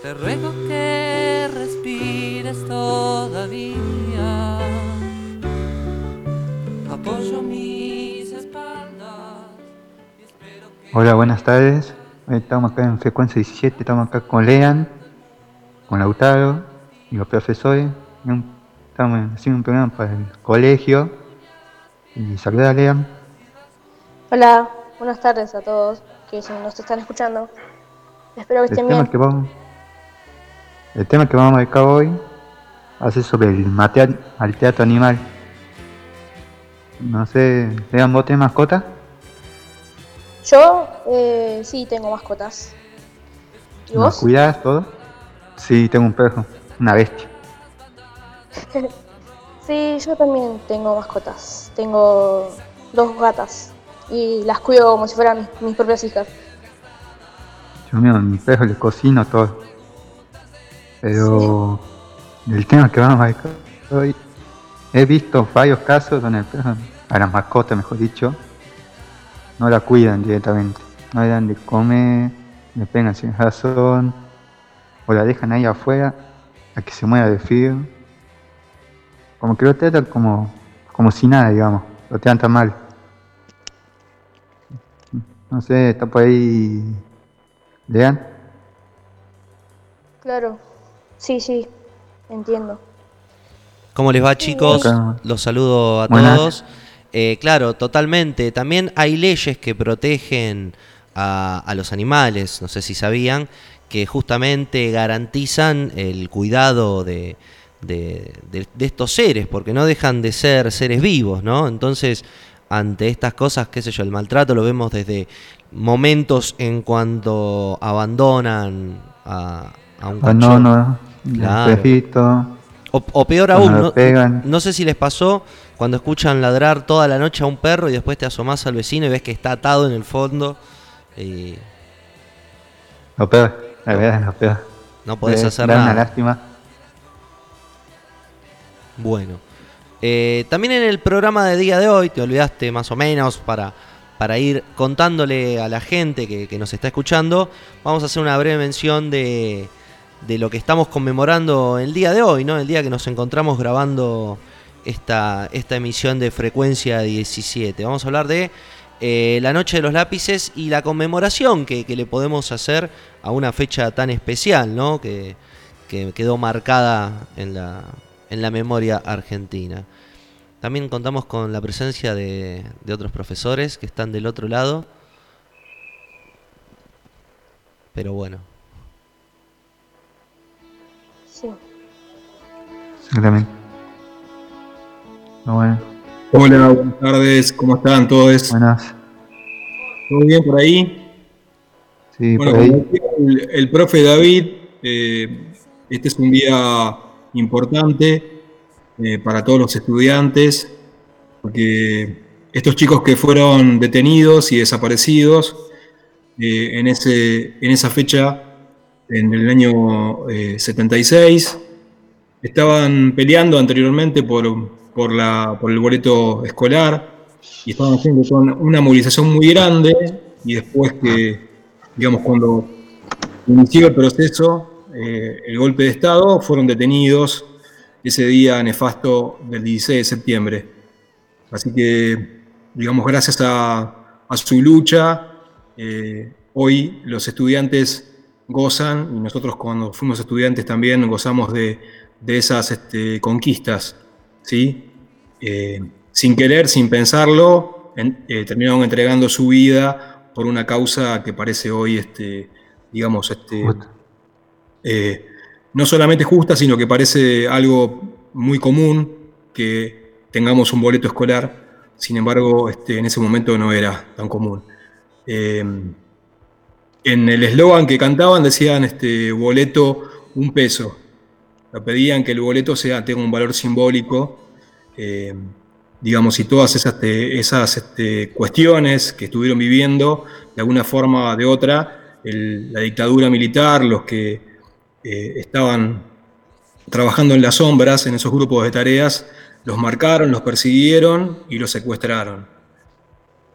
te ruego que respires todavía. Hola, buenas tardes. Estamos acá en frecuencia 17, estamos acá con Lean, con Lautaro y los profesores. Estamos haciendo un programa para el colegio. Y saluda a Lean. Hola, buenas tardes a todos que se- nos están escuchando. Espero que El estén tema, bien. que vamos, el tema que vamos a marcar hoy ser sobre el mate al teatro animal. No sé, Lean, ¿vos tenés mascota? Yo eh, sí tengo mascotas. ¿Y ¿Nos vos? cuidás todo? Sí, tengo un perro, una bestia. Sí, yo también tengo mascotas. Tengo dos gatas y las cuido como si fueran mis, mis propias hijas. Yo mío, a mi perro le cocino todo. Pero el tema que vamos a hoy, he visto varios casos donde el perro, a las mascotas mejor dicho, no la cuidan directamente. No le dan de comer, le pegan sin razón, o la dejan ahí afuera a que se muera de frío. Como que lo tratan como, como si nada, digamos, lo tratan mal. No sé, está por ahí. Lean. Claro. Sí, sí, entiendo. ¿Cómo les va chicos? Acá. Los saludo a Buenas. todos. Eh, claro, totalmente. También hay leyes que protegen a, a los animales, no sé si sabían, que justamente garantizan el cuidado de, de- de- de estos seres, porque no dejan de ser seres vivos, ¿no? Entonces, ante estas cosas, qué sé yo, el maltrato lo vemos desde momentos en cuanto abandonan a, a un Ah, no, cachorro. no, Claro. perrito. O, o peor aún, no, pegan. no sé si les pasó cuando escuchan ladrar toda la noche a un perro y después te asomás al vecino y ves que está atado en el fondo y Lo peor, la verdad es lo peor. no podés Eh, hacer da una nada. lástima. Bueno, Eh, también en el programa de día de hoy, te olvidaste más o menos para, para ir contándole a la gente que, nos está escuchando, vamos a hacer una breve mención de, de lo que estamos conmemorando el día de hoy, ¿no? El día que nos encontramos grabando esta, esta emisión de frecuencia 17. Vamos a hablar de eh, la noche de los lápices y la conmemoración que, que le podemos hacer a una fecha tan especial, ¿no? Que, que quedó marcada en la, en la memoria argentina. También contamos con la presencia de, de otros profesores que están del otro lado. Pero bueno, Sí. Exactamente. No, bueno, Hola, buenas tardes, ¿cómo están todos? buenas. ¿Todo bien por ahí? Sí, Bueno, por ahí. como decía el, el profe David, eh, este es un día importante eh, para todos los estudiantes, porque estos chicos que fueron detenidos y desaparecidos eh, en, ese, en esa fecha, en el año eh, 76, estaban peleando anteriormente por, por, la, por el boleto escolar y estaban haciendo una movilización muy grande y después que, digamos, cuando inició el proceso, eh, el golpe de Estado, fueron detenidos ese día nefasto del 16 de septiembre. Así que, digamos, gracias a, su lucha, eh, hoy los estudiantes gozan, y nosotros cuando fuimos estudiantes también gozamos de, esas este, conquistas, ¿sí? Eh, sin querer, sin pensarlo, en- terminaron entregando su vida por una causa que parece hoy, este, digamos, este. Eh, no solamente justa, sino que parece algo muy común que tengamos un boleto escolar, sin embargo, este, en ese momento no era tan común. Eh, en el eslogan que cantaban decían este, boleto un peso. Pedían que el boleto sea, tenga un valor simbólico, eh, digamos, y todas esas, esas este, cuestiones que estuvieron viviendo, de alguna forma o de otra, la dictadura militar, los que estaban trabajando en las sombras, en esos grupos de tareas, los marcaron, los persiguieron y los secuestraron.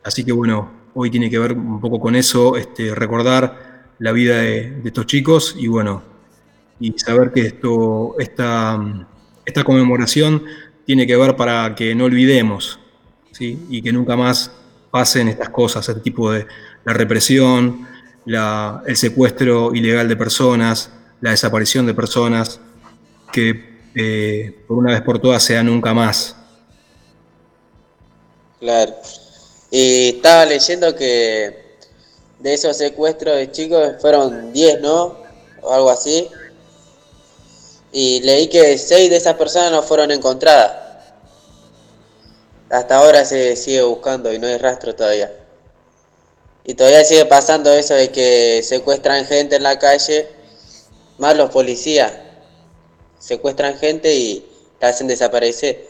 Así que bueno, hoy tiene que ver un poco con eso, este, recordar la vida de, estos chicos y bueno, y saber que esto, esta, esta conmemoración tiene que ver para que no olvidemos ¿sí? y que nunca más pasen estas cosas, este tipo de la represión, el secuestro ilegal de personas, la desaparición de personas, que eh, por una vez por todas sea nunca más. Claro. Y estaba leyendo que de esos secuestros de chicos fueron 10, ¿no? O algo así. Y leí que 6 de esas personas no fueron encontradas. Hasta ahora se sigue buscando y no hay rastro todavía. Y todavía sigue pasando eso de que secuestran gente en la calle, más los policías. Secuestran gente y la hacen desaparecer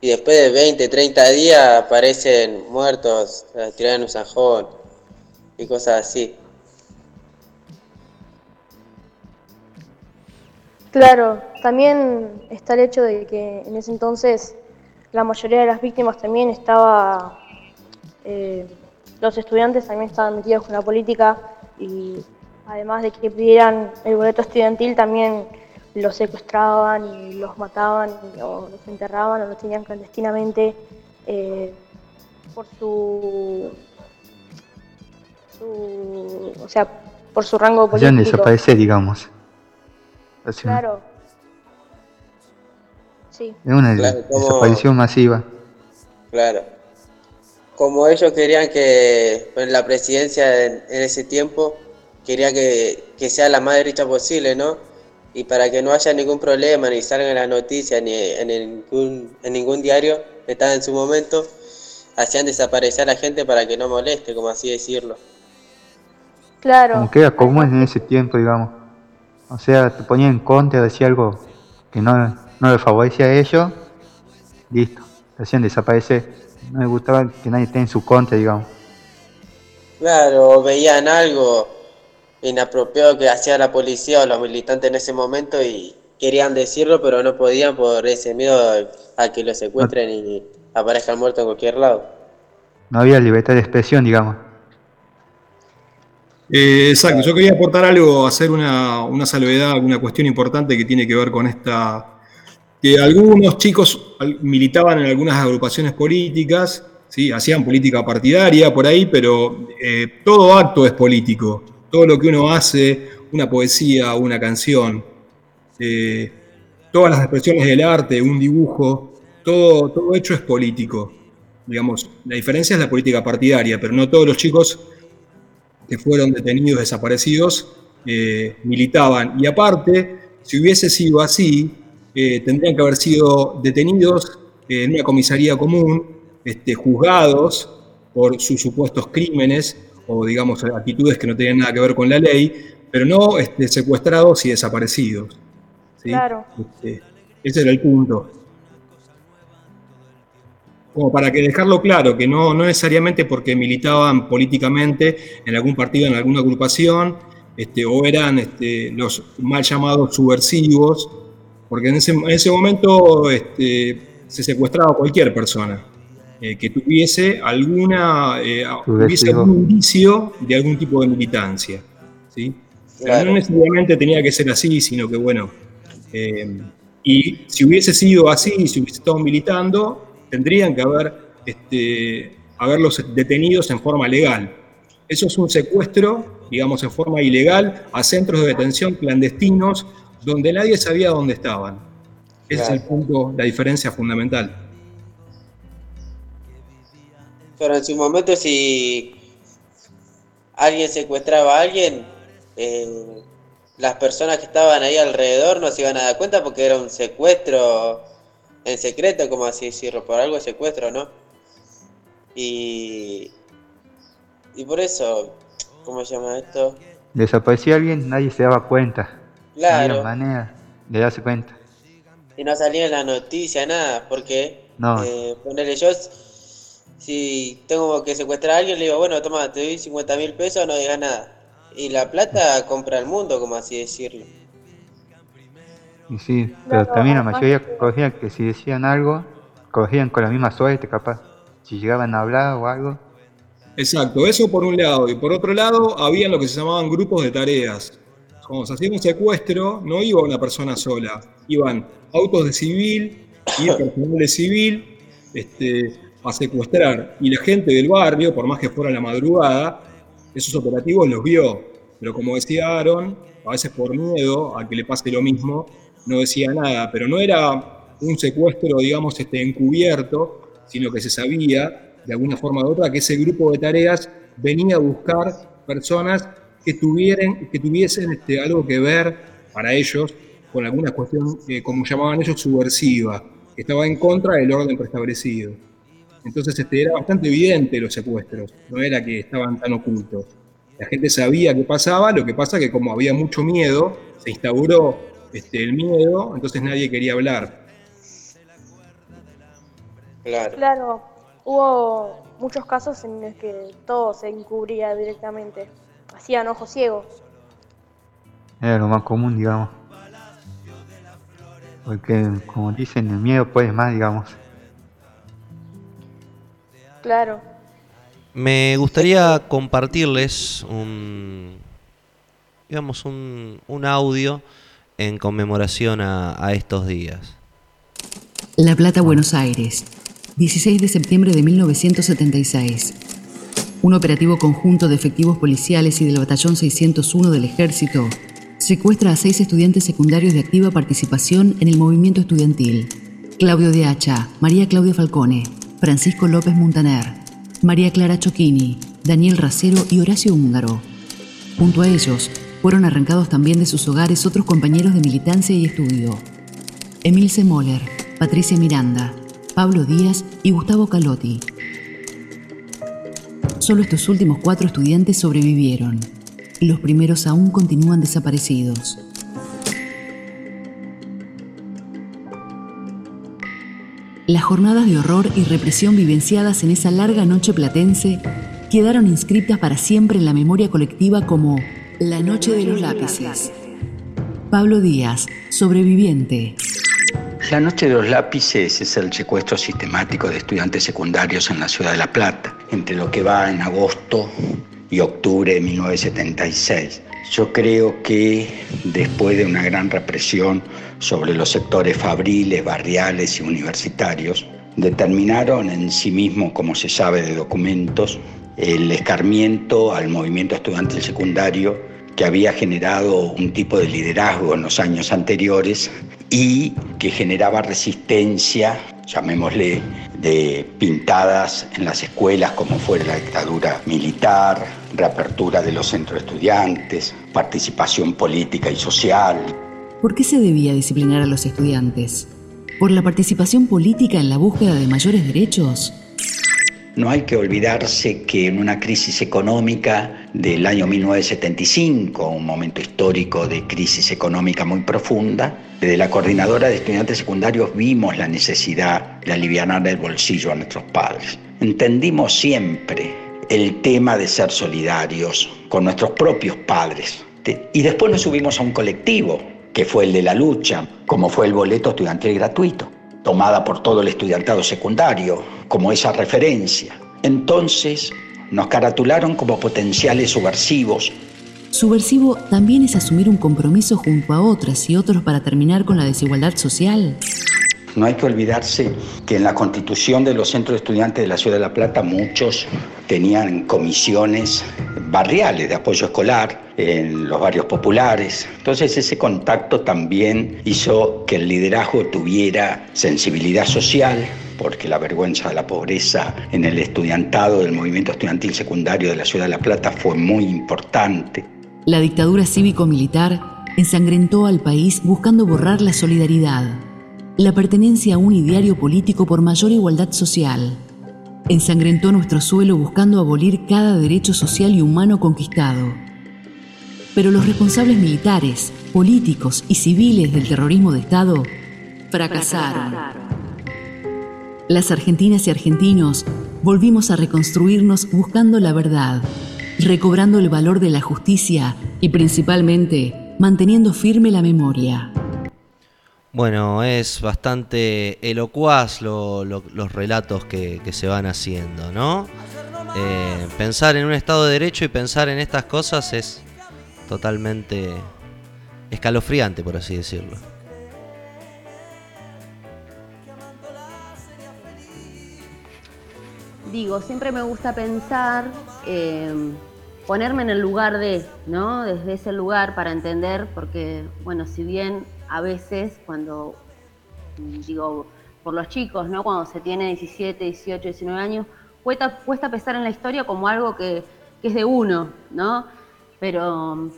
y después de 20, 30 días aparecen muertos, tirados en un sajón y cosas así. Claro, también está el hecho de que en ese entonces la mayoría de las víctimas también estaba, eh, los estudiantes también estaban metidos con la política y además de que pidieran el boleto estudiantil también los secuestraban y los mataban o los enterraban o los tenían clandestinamente eh, por su, o sea por su rango político. Ya desaparecer, digamos. Claro. Sí. Es una desaparición masiva. Claro. Como ellos querían que en la presidencia en, ese tiempo, quería que, que sea la más derecha posible, ¿no? y para que no haya ningún problema, ni salgan las noticias, ni en ningún, en ningún diario, estaba en su momento, hacían desaparecer a la gente para que no moleste, como así decirlo. Claro. Como queda común en ese tiempo, digamos. O sea, te ponía en contra, decía algo que no, no le favorecía a ellos, listo, hacían desaparecer. No les gustaba que nadie esté en su contra, digamos. Claro, veían algo inapropiado que hacía la policía o los militantes en ese momento y querían decirlo, pero no podían por ese miedo a que lo secuestren y aparezcan muertos en cualquier lado. No había libertad de expresión, digamos. Eh, exacto, yo quería aportar algo, hacer una, una salvedad, una cuestión importante que tiene que ver con esta que algunos chicos militaban en algunas agrupaciones políticas, ¿sí? hacían política partidaria por ahí, pero eh, todo acto es político todo lo que uno hace, una poesía, una canción, eh, todas las expresiones del arte, un dibujo, todo, todo hecho es político. Digamos, la diferencia es la política partidaria, pero no todos los chicos que fueron detenidos, desaparecidos, eh, militaban. Y aparte, si hubiese sido así, eh, tendrían que haber sido detenidos en una comisaría común, este, juzgados por sus supuestos crímenes o digamos actitudes que no tenían nada que ver con la ley, pero no este, secuestrados y desaparecidos. Claro. Este, ese era el punto. Como para que dejarlo claro, que no, no necesariamente porque militaban políticamente en algún partido, en alguna agrupación, este, o eran este, los mal llamados subversivos, porque en ese, en ese momento este, se secuestraba a cualquier persona. Eh, que tuviese alguna eh, algún indicio de algún tipo de militancia. ¿sí? No necesariamente tenía que ser así, sino que bueno, eh, y si hubiese sido así, si hubiese estado militando, tendrían que haber, este, haberlos detenidos en forma legal. Eso es un secuestro, digamos, en forma ilegal a centros de detención clandestinos donde nadie sabía dónde estaban. Ese es el punto, la diferencia fundamental. Pero en su momento si alguien secuestraba a alguien, eh, las personas que estaban ahí alrededor no se iban a dar cuenta porque era un secuestro en secreto, como así decirlo, por algo secuestro, ¿no? Y, y por eso, ¿cómo se llama esto? Desaparecía alguien, nadie se daba cuenta. Claro. No había manera de darse cuenta. Y no salía en la noticia, nada, porque no. Eh, ponerle yo si tengo que secuestrar a alguien, le digo, bueno, toma, te doy 50 mil pesos, no digas nada. Y la plata compra el mundo, como así decirlo. Y sí, pero también la mayoría cogían que si decían algo, cogían con la misma suerte, capaz. Si llegaban a hablar o algo, Exacto, eso por un lado. Y por otro lado, había lo que se llamaban grupos de tareas. Cuando se hacía un secuestro, no iba una persona sola, iban autos de civil y personal de civil este, a secuestrar. Y la gente del barrio, por más que fuera la madrugada, esos operativos los vio. Pero como decía Aaron, a veces por miedo a que le pase lo mismo, no decía nada. Pero no era un secuestro, digamos, este, encubierto, sino que se sabía, de alguna forma u otra, que ese grupo de tareas venía a buscar personas que, tuvieran, que tuviesen este, algo que ver para ellos con alguna cuestión, como llamaban ellos, subversiva, que estaba en contra del orden preestablecido. Entonces este, era bastante evidente los secuestros, no era que estaban tan ocultos. La gente sabía qué pasaba, lo que pasa que como había mucho miedo, se instauró este, el miedo, entonces nadie quería hablar. Claro. Claro, hubo muchos casos en los que todo se encubría directamente, hacían ojos ciegos. Era lo más común, digamos. Porque, como dicen, el miedo puede más, digamos. Claro. Me gustaría compartirles un, digamos, un, audio en conmemoración a, a estos días. La Plata, Buenos Aires, 16 de septiembre de 1976. Un operativo conjunto de efectivos policiales y del Batallón 601 del Ejército secuestra a seis estudiantes secundarios de activa participación en el movimiento estudiantil. Claudio de Hacha, María Claudia Falcone, Francisco López Montaner, María Clara Choquini, Daniel Racero y Horacio Húngaro. Junto a ellos, fueron arrancados también de sus hogares otros compañeros de militancia y estudio. Emilce Moller, Patricia Miranda, Pablo Díaz y Gustavo Calotti. Solo estos últimos cuatro estudiantes sobrevivieron. Los primeros aún continúan desaparecidos. Jornadas de horror y represión vivenciadas en esa larga noche platense quedaron inscritas para siempre en la memoria colectiva como La Noche de los Lápices. Pablo Díaz, sobreviviente. La Noche de los Lápices es el secuestro sistemático de estudiantes secundarios en la ciudad de La Plata, entre lo que va en agosto y octubre de 1976. Yo creo que después de una gran represión sobre los sectores fabriles, barriales y universitarios, determinaron en sí mismo, como se sabe de documentos, el escarmiento al movimiento estudiantil secundario que había generado un tipo de liderazgo en los años anteriores y que generaba resistencia, llamémosle, de pintadas en las escuelas como fuera la dictadura militar, reapertura de los centros de estudiantes, participación política y social. ¿Por qué se debía disciplinar a los estudiantes? ¿Por la participación política en la búsqueda de mayores derechos? No hay que olvidarse que en una crisis económica del año 1975, un momento histórico de crisis económica muy profunda, desde la coordinadora de estudiantes secundarios vimos la necesidad de aliviar el bolsillo a nuestros padres. Entendimos siempre el tema de ser solidarios con nuestros propios padres. Y después nos subimos a un colectivo, que fue el de la lucha, como fue el boleto estudiantil gratuito, tomada por todo el estudiantado secundario, como esa referencia. Entonces nos caratularon como potenciales subversivos Subversivo también es asumir un compromiso junto a otras y otros para terminar con la desigualdad social. No hay que olvidarse que en la constitución de los centros de estudiantes de la Ciudad de La Plata muchos tenían comisiones barriales de apoyo escolar en los barrios populares. Entonces ese contacto también hizo que el liderazgo tuviera sensibilidad social, porque la vergüenza de la pobreza en el estudiantado del movimiento estudiantil secundario de la Ciudad de La Plata fue muy importante. La dictadura cívico-militar ensangrentó al país buscando borrar la solidaridad, la pertenencia a un ideario político por mayor igualdad social. Ensangrentó nuestro suelo buscando abolir cada derecho social y humano conquistado. Pero los responsables militares, políticos y civiles del terrorismo de Estado fracasaron. Las argentinas y argentinos volvimos a reconstruirnos buscando la verdad recobrando el valor de la justicia y principalmente manteniendo firme la memoria. Bueno, es bastante elocuaz los relatos que, se van haciendo, ¿no? eh, pensar en un Estado de Derecho y pensar en estas cosas es totalmente escalofriante, por así decirlo. Digo, siempre me gusta pensar, eh, ponerme en el lugar de, ¿no? Desde ese lugar para entender, porque, bueno, si bien a veces cuando, digo, por los chicos, ¿no? Cuando se tiene 17, 18, 19 años, cuesta, cuesta pensar en la historia como algo que, que es de uno, ¿no? Pero,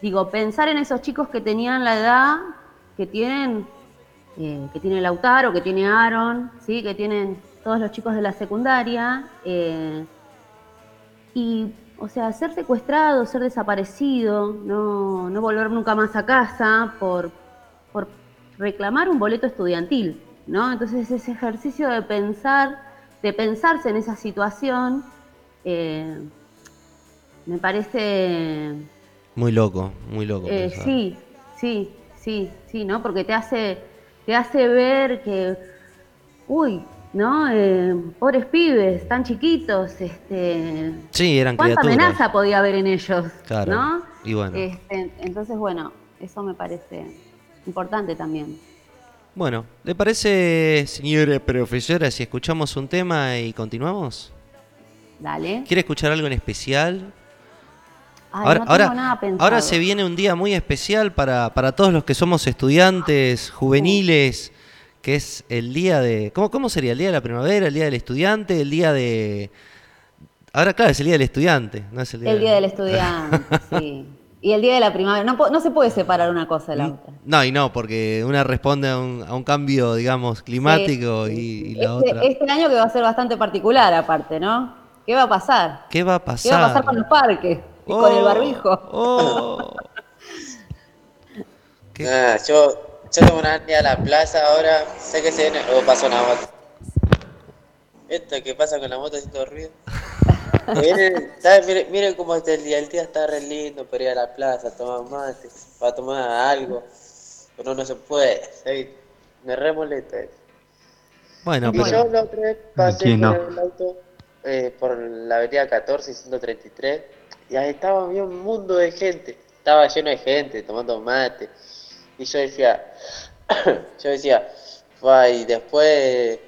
digo, pensar en esos chicos que tenían la edad que tienen, eh, que tiene Lautaro, que tiene Aaron, ¿sí? Que tienen todos los chicos de la secundaria. eh, y, o sea, ser secuestrado, ser desaparecido, no, no volver nunca más a casa por, por reclamar un boleto estudiantil, ¿no? Entonces ese ejercicio de pensar, de pensarse en esa situación, eh, me parece Muy loco, muy loco. eh, sí, sí, sí, sí, ¿no? Porque te hace, te hace ver que, uy, ¿no? Eh, pobres pibes, tan chiquitos, este, Sí, eran ¿cuánta criaturas. amenaza podía haber en ellos? Claro, ¿no? y bueno. Este, entonces, bueno, eso me parece importante también. Bueno, ¿le parece, señora profesora, si escuchamos un tema y continuamos? Dale. ¿Quiere escuchar algo en especial? Ay, ahora, no tengo ahora, nada ahora se viene un día muy especial para, para todos los que somos estudiantes juveniles, que es el día de... ¿cómo, ¿Cómo sería? ¿El día de la primavera? ¿El día del estudiante? ¿El día de...? Ahora, claro, es el día del estudiante, no es el día, El día del estudiante, sí. Y el día de la primavera. No, no se puede separar una cosa de la otra. No, y no, porque una responde a un, a un cambio, digamos, climático y, y la Este, otra... este año que va a ser bastante particular, aparte, ¿no? ¿Qué va a pasar? ¿Qué va a ¿Qué pasar? va a pasar con los parques? Y con el barbijo. Oh. ¿Qué? Ah, yo, yo tengo una a la plaza ahora, sé que se viene, o pasó una moto. Esto que pasa con la moto haciendo ruido. ¿sabes? Miren, miren cómo está el día, el día está re lindo para ir a la plaza a tomar mate, para tomar algo, pero no se puede. Me re molesta eso. Bueno, y pero... yo la otra vez pasé no. el auto eh, por la avenida 14 y 133 y ahí estaba había un mundo de gente, estaba lleno de gente tomando mate y yo decía, yo decía, "Fua, y después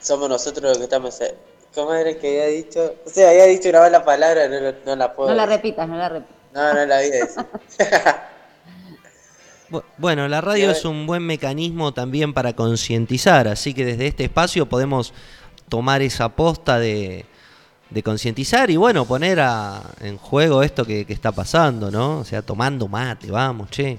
somos nosotros los que estamos, ¿cómo era que había dicho? O sea, había dicho una mala palabra, no, no, la puedo No la repitas, no la repitas. No, no la voy a decir. Bueno, la radio es un buen mecanismo también para concientizar, así que desde este espacio podemos tomar esa posta de, de concientizar y bueno, poner a- en juego esto que, que está pasando, ¿no? O sea, tomando mate, vamos, che,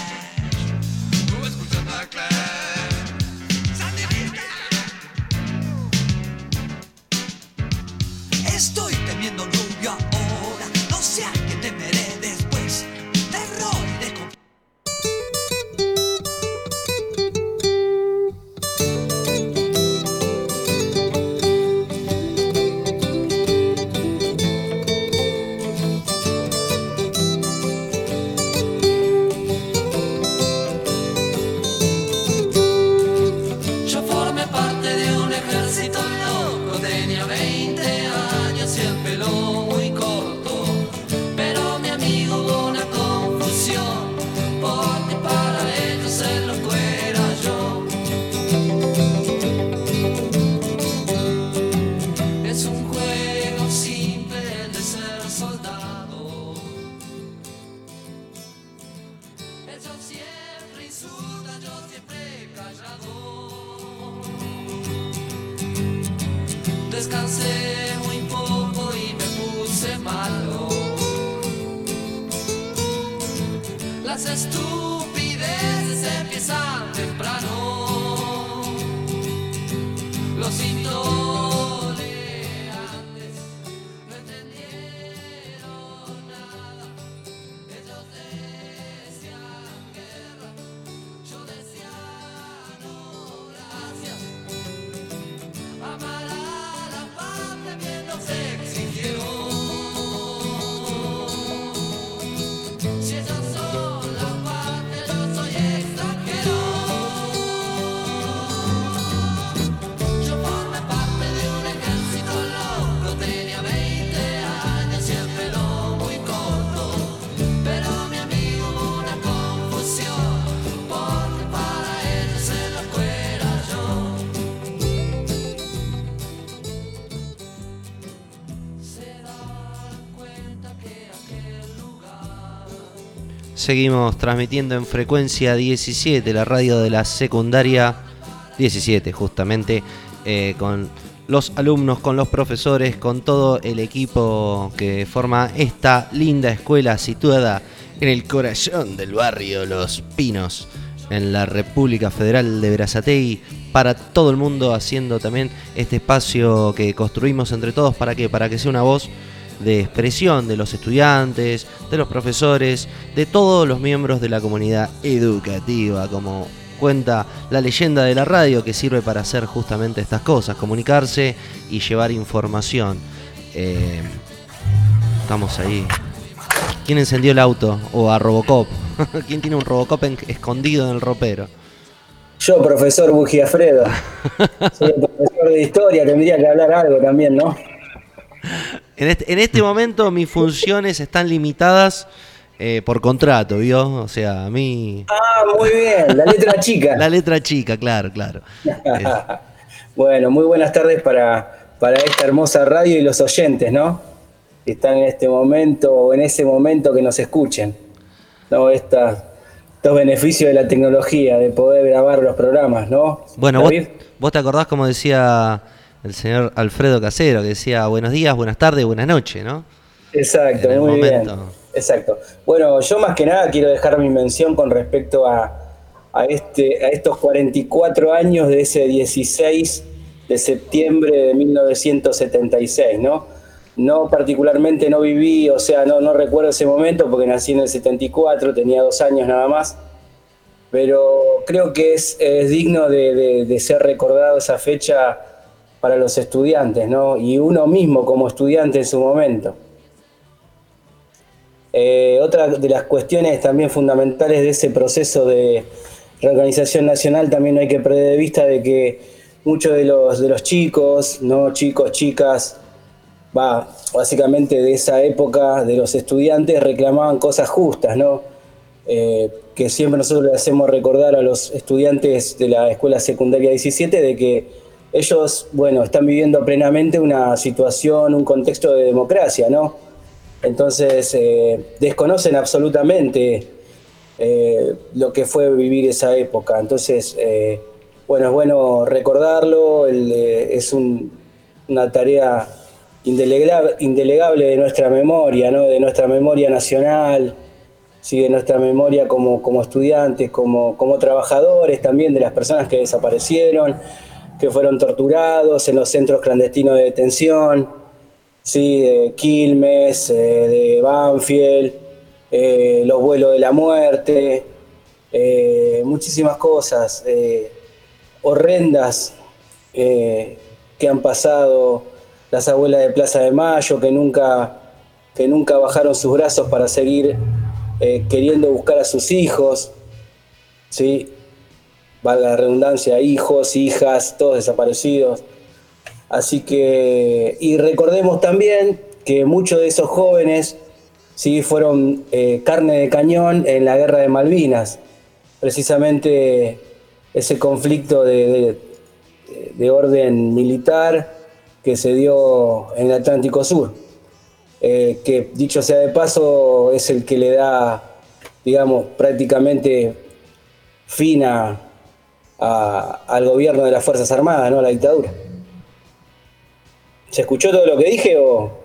Seguimos transmitiendo en frecuencia 17, la radio de la secundaria 17, justamente, eh, con los alumnos, con los profesores, con todo el equipo que forma esta linda escuela situada en el corazón del barrio Los Pinos, en la República Federal de Berazategui, para todo el mundo, haciendo también este espacio que construimos entre todos, ¿para qué? Para que sea una voz de expresión de los estudiantes, de los profesores, de todos los miembros de la comunidad educativa, como cuenta la leyenda de la radio que sirve para hacer justamente estas cosas, comunicarse y llevar información. Eh, estamos ahí. ¿Quién encendió el auto? O a Robocop. ¿Quién tiene un Robocop escondido en el ropero? Yo, profesor Bugiafredo. Soy profesor de historia, tendría que hablar algo también, ¿no? En este, en este momento mis funciones están limitadas eh, por contrato, ¿vio? O sea, a mí... Ah, muy bien, la letra chica. la letra chica, claro, claro. bueno, muy buenas tardes para, para esta hermosa radio y los oyentes, ¿no? Que están en este momento o en ese momento que nos escuchen. ¿no? Esta, estos beneficios de la tecnología, de poder grabar los programas, ¿no? Bueno, vos, vos, te acordás como decía el señor Alfredo Casero, que decía buenos días, buenas tardes, buenas noches, ¿no? Exacto, muy bien. Exacto. Bueno, yo más que nada quiero dejar mi mención con respecto a, este, a estos 44 años de ese 16 de septiembre de 1976, ¿no? No particularmente no viví, o sea, no, no recuerdo ese momento porque nací en el 74, tenía dos años nada más, pero creo que es, digno de, de ser recordado esa fecha para los estudiantes, ¿no? Y uno mismo como estudiante en su momento. Eh, otra de las cuestiones también fundamentales de ese proceso de reorganización nacional también hay que perder de vista de que muchos de los, de los chicos, no chicos, chicas, va, básicamente de esa época de los estudiantes reclamaban cosas justas, ¿no? Eh, que siempre nosotros le hacemos recordar a los estudiantes de la escuela secundaria 17 de que ellos, bueno, están viviendo plenamente una situación, un contexto de democracia, ¿no? Entonces, eh, desconocen absolutamente eh, lo que fue vivir esa época. Entonces, eh, bueno, es bueno recordarlo, es una tarea indelegable, de nuestra memoria, ¿no? de nuestra memoria nacional, ¿sí? de nuestra memoria como, como estudiantes, como, como trabajadores también, de las personas que desaparecieron, que fueron torturados en los centros clandestinos de detención ¿sí? de Quilmes, eh, de Banfield, eh, los vuelos de la muerte, eh, muchísimas cosas horrendas que han pasado las abuelas de Plaza de Mayo, que nunca, que nunca bajaron sus brazos para seguir queriendo buscar a sus hijos, ¿sí? Valga la redundancia, hijos, hijas, todos desaparecidos. Así que, y recordemos también que muchos de esos jóvenes sí fueron eh, carne de cañón en la guerra de Malvinas, precisamente ese conflicto de, orden militar que se dio en el Atlántico Sur, eh, que dicho sea de paso es el que le da, digamos, prácticamente fin al gobierno de las Fuerzas Armadas, ¿no? a la dictadura. ¿Se escuchó todo lo que dije o...?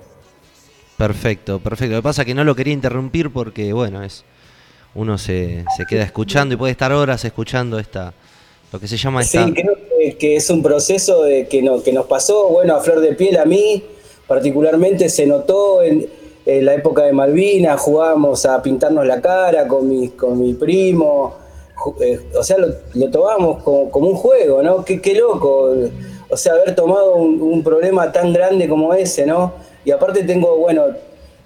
Perfecto, perfecto. Lo que pasa es que no lo quería interrumpir porque, bueno, es uno se, queda escuchando y puede estar horas escuchando esta lo que se llama esta... Sí, creo que, es un proceso de que, no, que nos pasó, bueno, a flor de piel a mí, particularmente se notó en, la época de Malvinas, jugábamos a pintarnos la cara con mi, con mi primo, eh, o sea, lo, tomamos como, como, un juego, ¿no? Qué, qué loco o sea, haber tomado un, problema tan grande como ese, ¿no? Y aparte tengo, bueno,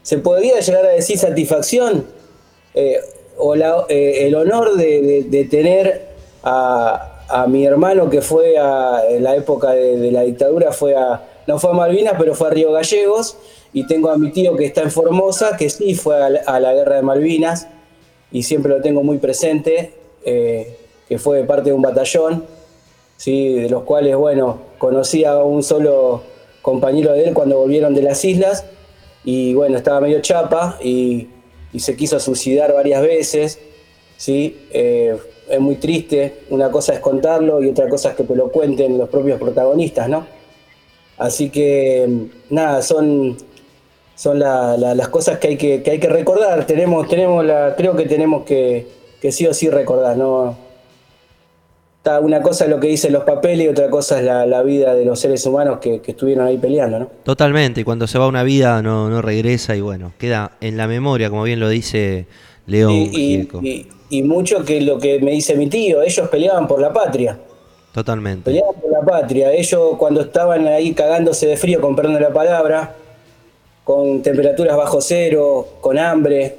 se podría llegar a decir satisfacción eh, o eh, el honor de, tener a, mi hermano que fue a, en la época de, la dictadura, fue a, no fue a Malvinas, pero fue a Río Gallegos, y tengo a mi tío que está en Formosa, que sí fue a la, guerra de Malvinas, y siempre lo tengo muy presente, eh, que fue parte de un batallón, ¿sí? de los cuales, bueno, conocí a un solo compañero de él cuando volvieron de las islas y bueno, estaba medio chapa y, se quiso suicidar varias veces. ¿sí? Eh, es muy triste, una cosa es contarlo y otra cosa es que lo cuenten los propios protagonistas, ¿no? Así que nada, son, son las cosas que hay que, hay que recordar. Tenemos, tenemos la, creo que tenemos que, que sí o sí recordar, ¿no? una cosa es lo que dicen los papeles y otra cosa es la, vida de los seres humanos que, estuvieron ahí peleando, ¿no? Totalmente, y cuando se va una vida no, no regresa y bueno, queda en la memoria, como bien lo dice León. Y, y, mucho que lo que me dice mi tío, ellos peleaban por la patria. Totalmente. Peleaban por la patria. Ellos cuando estaban ahí cagándose de frío, con perdón de la palabra, con temperaturas bajo cero, con hambre,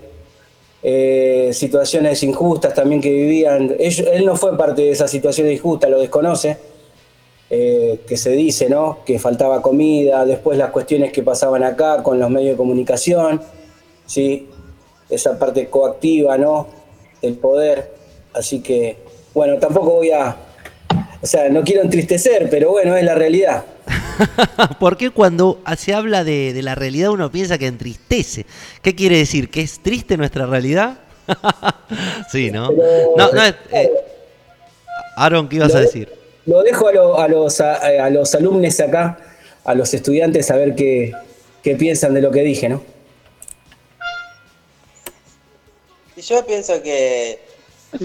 eh, situaciones injustas también que vivían. Él, no fue parte de esa situación injusta, lo desconoce, eh, que se dice, ¿no? Que faltaba comida, después las cuestiones que pasaban acá con los medios de comunicación, ¿sí? Esa parte coactiva, ¿no? Del poder. Así que, bueno, tampoco voy a... O sea, no quiero entristecer, pero bueno, es la realidad. ¿Por qué cuando se habla de, la realidad uno piensa que entristece? ¿Qué quiere decir? ¿Que es triste nuestra realidad? sí, ¿no? no, no eh, Aaron, ¿qué ibas a decir? Lo dejo a, los, a, los alumnos acá, a los estudiantes, a ver qué, piensan de lo que dije, ¿no? Yo pienso que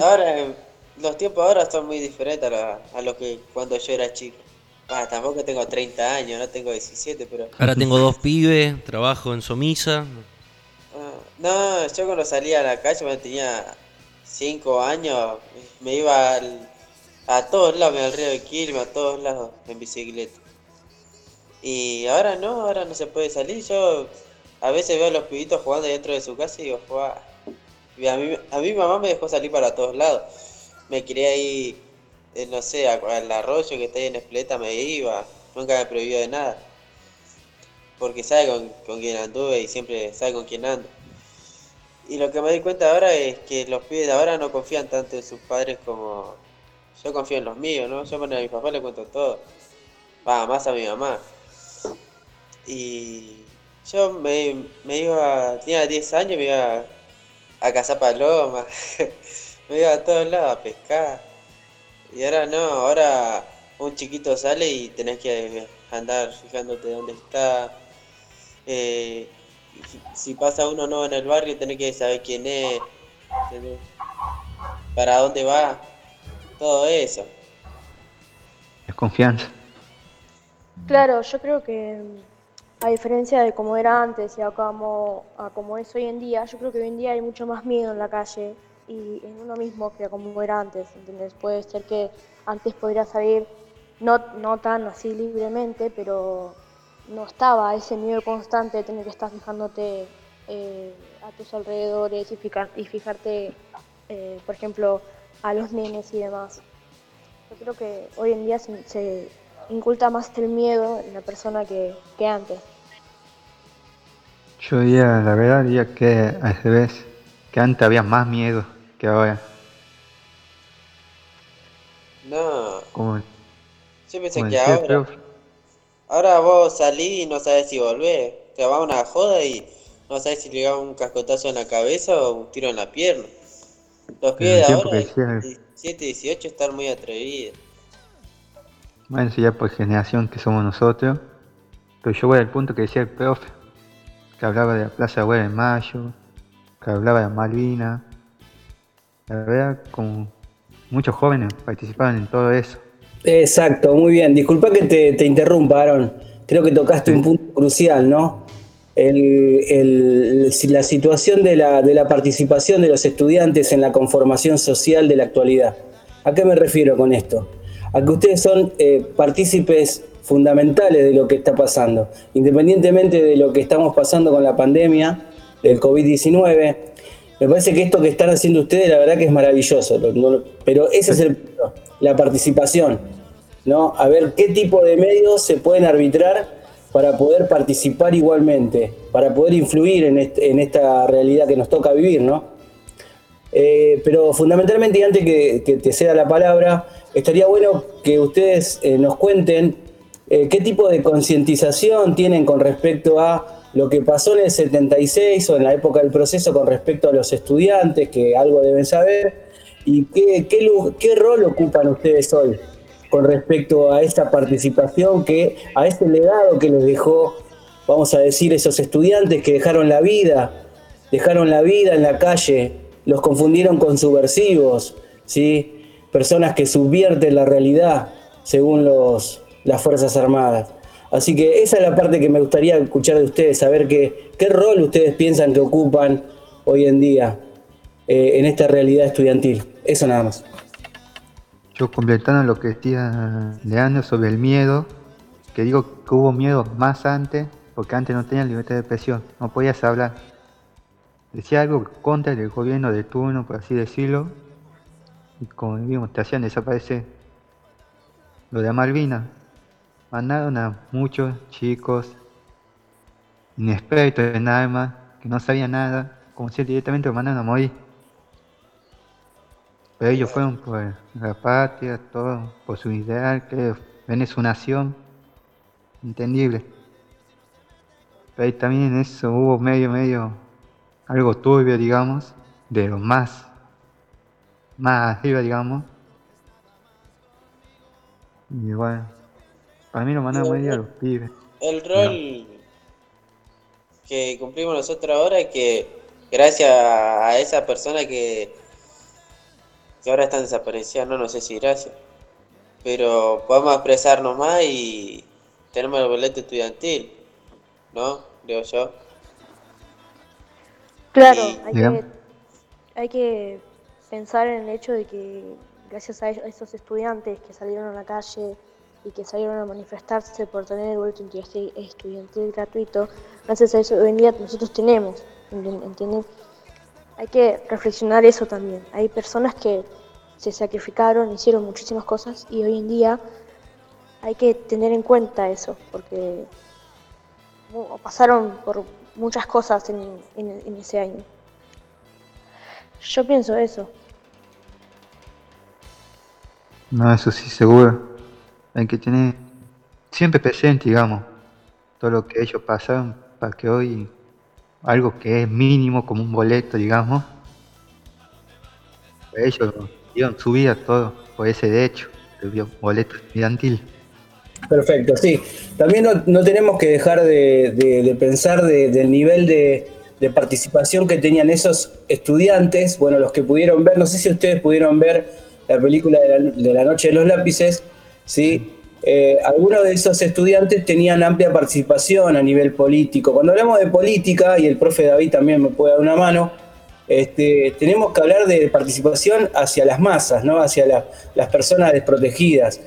ahora los tiempos ahora son muy diferentes a, a lo que cuando yo era chico. Ah, tampoco tengo 30 años, no tengo 17, pero... Ahora tengo dos pibes, trabajo en Somisa. Ah, no, yo cuando salía a la calle, cuando tenía 5 años, me iba a todos lados, al río de Quilmes, a todos lados en bicicleta. Y ahora no, ahora no se puede salir. Yo a veces veo a los pibitos jugando dentro de su casa y digo, Y a mí, a mi mamá me dejó salir para todos lados. Me quería ir eh, no sé, al arroyo que está ahí en Espleta me iba, nunca me prohibió de nada. Porque sabe con, con quién anduve y siempre sabe con quién ando. Y lo que me di cuenta ahora es que los pibes de ahora no confían tanto en sus padres como yo confío en los míos, ¿no? Yo a mi papá le cuento todo. Va, más a mi mamá. Y yo me, me iba, tenía 10 años, me iba a cazar palomas, me iba a todos lados a pescar. Y ahora no, ahora un chiquito sale y tenés que andar fijándote dónde está. Eh, si pasa uno nuevo en el barrio, tenés que saber quién es, para dónde va, todo eso. Es confianza. Claro, yo creo que a diferencia de como era antes y a como, a como es hoy en día, yo creo que hoy en día hay mucho más miedo en la calle y en uno mismo que como era antes, ¿entendés? Puede ser que antes podría salir no, no tan así libremente, pero no estaba ese miedo constante de tener que estar fijándote eh, a tus alrededores y, fijarte, eh, por ejemplo, a los nenes y demás. Yo creo que hoy en día se, inculta más el miedo en la persona que, que antes. Yo diría, la verdad, diría que a veces que antes había más miedo que ahora. No. Yo pensé que ahora. Ahora vos salís y no sabes si volvés. Te va una joda y no sabes si le da un cascotazo en la cabeza o un tiro en la pierna. Los pibes de ahora, 17, 18, están muy atrevidos. Bueno, eso ya por generación que somos nosotros. Pero yo voy al punto que decía el profe, que hablaba de la Plaza de de Mayo, que hablaba de Malvina, la verdad, como muchos jóvenes participaban en todo eso. Exacto, muy bien. Disculpa que te, interrumpa, Aaron. Creo que tocaste un punto crucial, ¿no? la situación de la, de la participación de los estudiantes en la conformación social de la actualidad. ¿A qué me refiero con esto? A que ustedes son eh, partícipes fundamentales de lo que está pasando. Independientemente de lo que estamos pasando con la pandemia del COVID-19, me parece que esto que están haciendo ustedes, la verdad que es maravilloso, pero ese es el la participación, ¿no? A ver qué tipo de medios se pueden arbitrar para poder participar igualmente, para poder influir en, esta realidad que nos toca vivir, ¿no? Eh, pero fundamentalmente, y antes que, te sea la palabra, estaría bueno que ustedes eh, nos cuenten eh, qué tipo de concientización tienen con respecto a lo que pasó en el 76 o en la época del proceso con respecto a los estudiantes, que algo deben saber, y qué, qué, qué rol ocupan ustedes hoy con respecto a esta participación, que, a este legado que les dejó, vamos a decir, esos estudiantes que dejaron la vida, dejaron la vida en la calle, los confundieron con subversivos, ¿sí? personas que subvierten la realidad según los, las Fuerzas Armadas. Así que esa es la parte que me gustaría escuchar de ustedes, saber qué, rol ustedes piensan que ocupan hoy en día eh, en esta realidad estudiantil. Eso nada más. Yo completando lo que decía Leandro sobre el miedo, que digo que hubo miedo más antes, porque antes no tenían libertad de expresión, no podías hablar. Decía algo contra el gobierno de turno, por así decirlo, y como vimos, te hacían desaparecer. Lo de Malvinas, mandaron a muchos chicos inexpertos en armas, que no sabían nada, como si directamente lo mandaron a morir. Pero ellos fueron por la patria, todo, por su ideal, que ven su nación, entendible. Pero también en eso hubo medio, medio, algo turbio, digamos, de lo más, más arriba, digamos. Y bueno, para mí lo mandaron a morir a los pibes. El rol que cumplimos nosotros ahora es que gracias a esa persona que que ahora están desaparecidas, no, sé si gracias. Pero podemos expresarnos más y tenemos el boleto estudiantil, ¿no? Creo yo. Claro, hay, que, hay que pensar en el hecho de que gracias a esos estudiantes que salieron a la calle y que salieron a manifestarse por tener el boleto estudiantil gratuito, gracias a eso hoy en día nosotros tenemos, ¿entienden? hay que reflexionar eso también. Hay personas que se sacrificaron, hicieron muchísimas cosas y hoy en día hay que tener en cuenta eso, porque pasaron por muchas cosas en, ese año. Yo pienso eso. No, eso sí, seguro. Hay que tener siempre presente, digamos, todo lo que ellos pasaron para que hoy algo que es mínimo como un boleto, digamos. Ellos dieron su vida todo por ese derecho, el boleto estudiantil. Perfecto, sí. También no, tenemos que dejar de, pensar del nivel de, participación que tenían esos estudiantes, bueno, los que pudieron ver, no sé si ustedes pudieron ver la película de la, de la Noche de los Lápices, ¿sí? Eh, algunos de esos estudiantes tenían amplia participación a nivel político. Cuando hablamos de política, y el profe David también me puede dar una mano, este, tenemos que hablar de participación hacia las masas, ¿no? hacia las personas desprotegidas.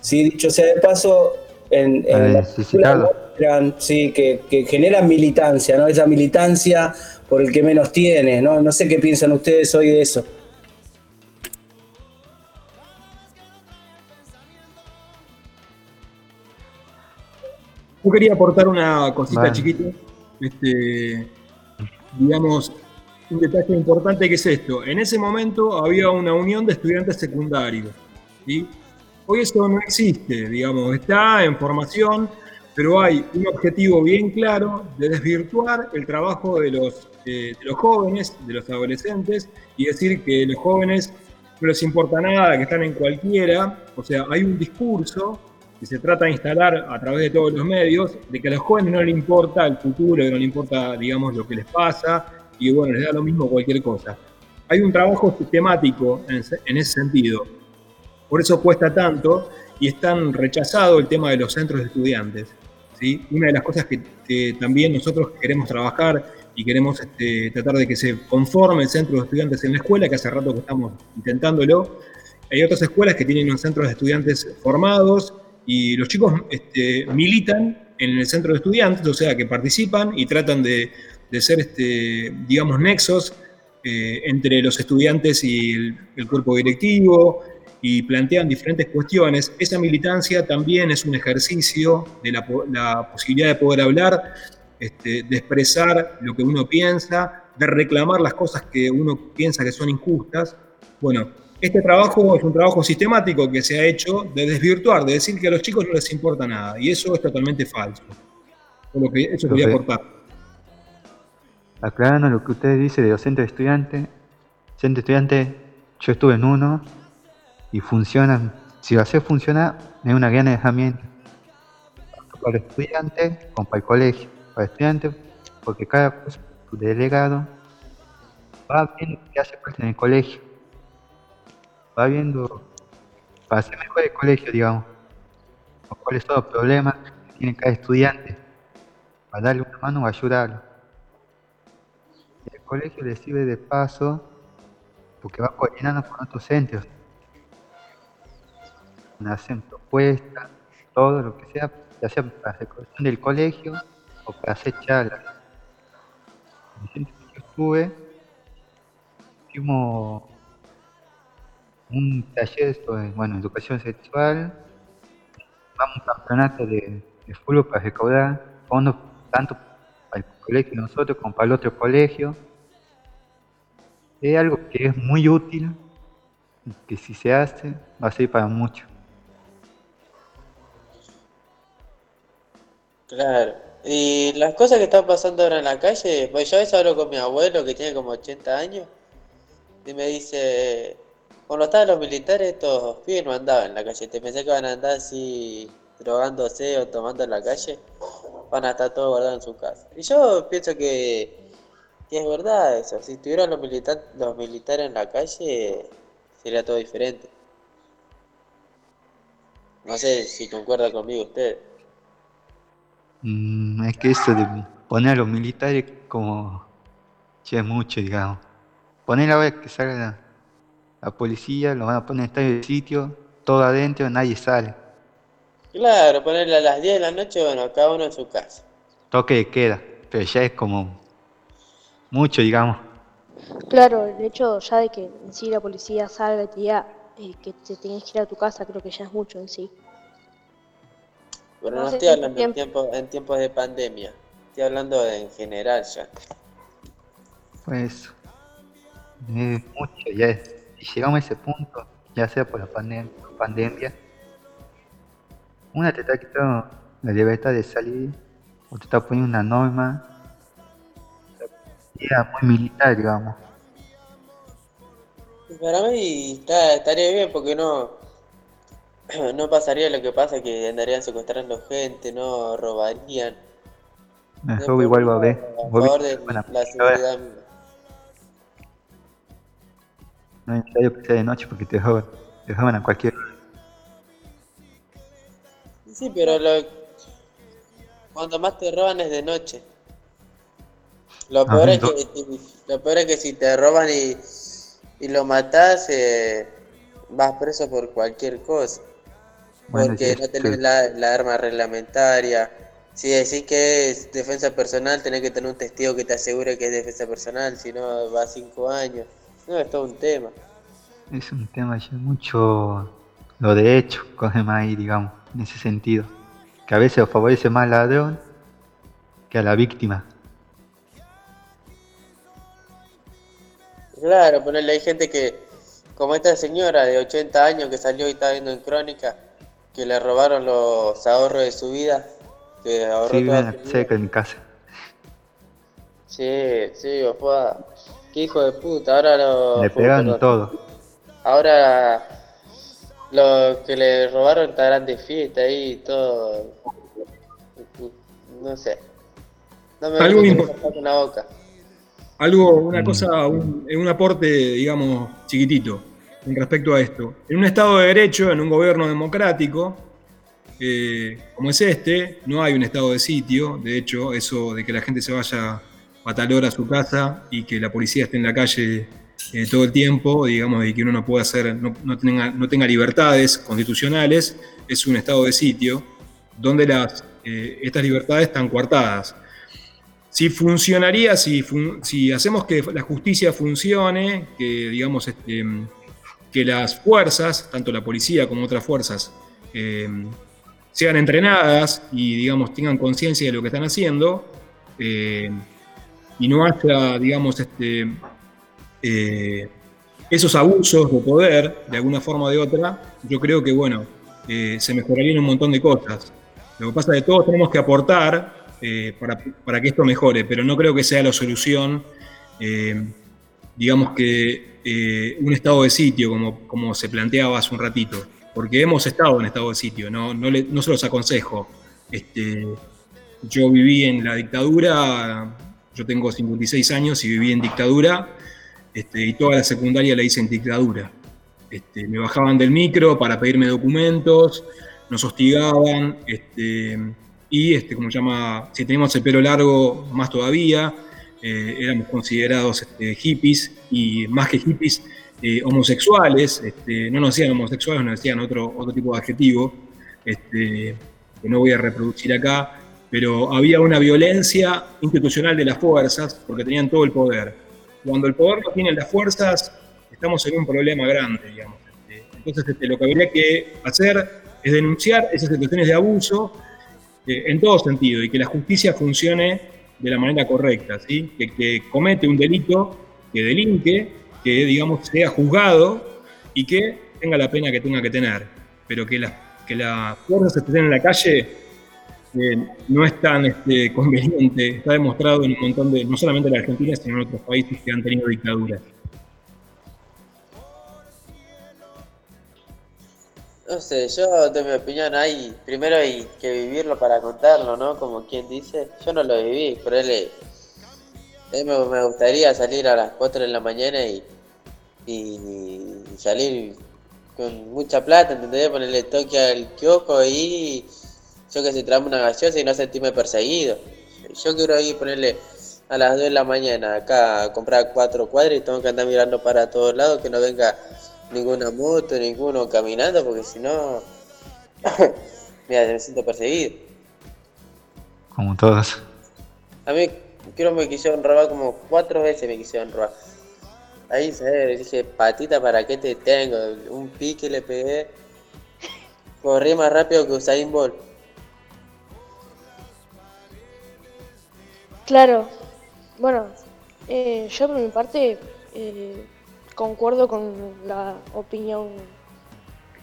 ¿sí? Dicho sea de paso, en, la sí, que, que, generan militancia, ¿no? esa militancia por el que menos tiene. ¿no? no sé qué piensan ustedes hoy de eso. Yo quería aportar una cosita chiquita, este, digamos, un detalle importante que es esto. En ese momento había una unión de estudiantes secundarios. Hoy eso no existe, digamos, está en formación, pero hay un objetivo bien claro de desvirtuar el trabajo de los, de los jóvenes, de los adolescentes, y decir que los jóvenes no les importa nada, que están en cualquiera. O sea, hay un discurso que se trata de instalar a través de todos los medios, de que a los jóvenes no les importa el futuro, que no les importa, digamos, lo que les pasa, y bueno, les da lo mismo cualquier cosa. Hay un trabajo sistemático en ese sentido. Por eso cuesta tanto y es tan rechazado el tema de los centros de estudiantes. ¿sí? Una de las cosas que, también nosotros queremos trabajar y queremos este, tratar de que se conforme el centro de estudiantes en la escuela, que hace rato que estamos intentándolo. Hay otras escuelas que tienen unos centros de estudiantes formados, y los chicos este, militan en el centro de estudiantes, o sea, que participan y tratan de, ser, este, digamos, nexos eh, entre los estudiantes y el, cuerpo directivo y plantean diferentes cuestiones. Esa militancia también es un ejercicio de la, posibilidad de poder hablar, este, de expresar lo que uno piensa, de reclamar las cosas que uno piensa que son injustas. Bueno, este trabajo es un trabajo sistemático que se ha hecho de desvirtuar, de decir que a los chicos no les importa nada, y eso es totalmente falso. Por lo que eso quería aportar. aclarando lo que usted dice de docente de estudiante, docente estudiante, yo estuve en uno y funcionan, si lo hace funcionar, es una gran herramienta. Para el estudiante como para el colegio. Para el estudiante, porque cada delegado va viendo qué hace en el colegio. Va viendo para hacer mejor el colegio, digamos. O cuáles son los problemas que tiene cada estudiante. Para darle una mano o ayudarlo. El colegio le sirve de paso porque va coordinando con otros centros. Hacen propuestas, todo lo que sea, ya sea para recolección del colegio o para hacer charlas. En el centro que yo estuve, hicimos un taller sobre bueno, educación sexual, vamos a un campeonato de, fútbol para recaudar fondos tanto para el colegio de nosotros como para el otro colegio. Es algo que es muy útil, que si se hace va a servir para mucho. Claro. Y las cosas que están pasando ahora en la calle, pues yo a veces hablo con mi abuelo que tiene como 80 años y me dice, cuando estaban los militares estos pibes no andaban en la calle, te pensé que van a andar así drogándose o tomando en la calle, van a estar todos guardados en su casa. Y yo pienso que, es verdad eso, si estuvieran los, milita los militares en la calle sería todo diferente. No sé si concuerda conmigo usted. Mm, es que eso de poner a los militares como che, mucho, digamos. Poner ahora que salga la, policía, lo van a poner en estadio de sitio, todo adentro, nadie sale. Claro, ponerle a las 10 de la noche, bueno, cada uno en su casa. Toque de queda, pero ya es como mucho, digamos. Claro, el hecho ya de que en sí la policía salga y te diga eh, que te tienes que ir a tu casa, creo que ya es mucho en sí. Pero No no sé estoy si hablando en, tiempo- tiempo, en tiempos de pandemia, estoy hablando de- en general ya. Pues es mucho, ya es, llegamos a ese punto, ya sea por la pandem- pandemia, una te está quitando la libertad de salir, o te está poniendo una norma, ya muy militar, digamos. Para mí está, estaría bien porque no, no pasaría lo que pasa que andarían secuestrando gente, no robarían. Mejor igual va a ver. A favor de la seguridad No es necesario que sea de noche porque te roban, te roban a cualquier. Sí, pero lo, cuando más te roban es de noche. Lo Ah, peor, es que, entonces- lo peor es que si te roban y, y lo matás, eh, vas preso por cualquier cosa. Bueno, Porque sí, no tenés sí. la, la arma reglamentaria. Si decís que es defensa personal, tenés que tener un testigo que te asegure que es defensa personal, si no va a cinco años. No, es todo un tema. Es un tema ya mucho lo de hecho, coge más ahí, digamos, en ese sentido. Que a veces favorece más al ladrón que a la víctima. Claro, ponerle hay gente que, como esta señora de 80 años que salió y está viendo en crónica, que le robaron los ahorros de su vida, que ahorró Sí, toda vida. cerca de mi casa. Sí, sí, fue qué hijo de puta, ahora lo... Le pegaron y todo. Ahora los que le robaron estarán de fiesta ahí y todo. No sé. No me Algo viene impo- con en la boca. Algo, una Mm. cosa, un, un aporte, digamos, chiquitito con respecto a esto. En un Estado de Derecho, en un gobierno democrático, eh, como es este, no hay un estado de sitio. De hecho, eso de que la gente se vaya a a su casa y que la policía esté en la calle eh, todo el tiempo, digamos, y que uno no pueda hacer, no, tenga, no tenga libertades constitucionales, es un estado de sitio donde las, eh, estas libertades están coartadas. Si funcionaría, si, fun- si hacemos que la justicia funcione, que digamos este, que las fuerzas, tanto la policía como otras fuerzas, eh, sean entrenadas y digamos tengan conciencia de lo que están haciendo, eh, y no haya, digamos, este, eh, esos abusos de poder, de alguna forma o de otra, yo creo que, bueno, eh, se mejorarían un montón de cosas. Lo que pasa es que todos tenemos que aportar eh, para, que esto mejore, pero no creo que sea la solución, digamos que un estado de sitio, como, como se planteaba hace un ratito, porque hemos estado en estado de sitio, no, no, se los aconsejo. Este, yo viví en la dictadura, yo tengo 56 años y viví en dictadura, este, y toda la secundaria la hice en dictadura. Este, me bajaban del micro para pedirme documentos, nos hostigaban, este, y como llama, si teníamos el pelo largo, más todavía, eh, éramos considerados hippies, y más que hippies, eh, homosexuales, no nos decían homosexuales, nos decían otro, otro tipo de adjetivo, que no voy a reproducir acá, pero había una violencia institucional de las fuerzas, porque tenían todo el poder. Cuando el poder no tiene las fuerzas, estamos en un problema grande, digamos. Entonces, este, lo que habría que hacer es denunciar esas situaciones de abuso eh, en todo sentido y que la justicia funcione de la manera correcta, ¿sí? que, comete un delito, que delinque, que digamos sea juzgado y que tenga la pena que tenga que tener, pero que las que las fuerzas estén en la calle no es tan este, conveniente, está demostrado en un montón de, no solamente en la Argentina, sino en otros países que han tenido dictaduras. No sé, yo de mi opinión hay, primero hay que vivirlo para contarlo, ¿no? Como quien dice, yo no lo viví, pero él, me, gustaría salir a las 4 de la mañana y, y salir con mucha plata, ¿entendés? Ponerle toque al kiosco y yo que se trae una gaseosa y no sentirme perseguido. Yo quiero ir ponerle a las 2 de la mañana acá a comprar cuatro cuadras y tengo que andar mirando para todos lados que no venga ninguna moto, ninguno caminando, porque si no, mira, me siento perseguido. Como todos. A mí, quiero me quisieron robar como cuatro veces, me quisieron robar. Ahí, ¿sabes? Dije, patita, ¿para qué te tengo? Un pique le pegué. Corrí más rápido que Usain Bolt. Claro. Bueno, eh, yo por mi parte eh, concuerdo con la opinión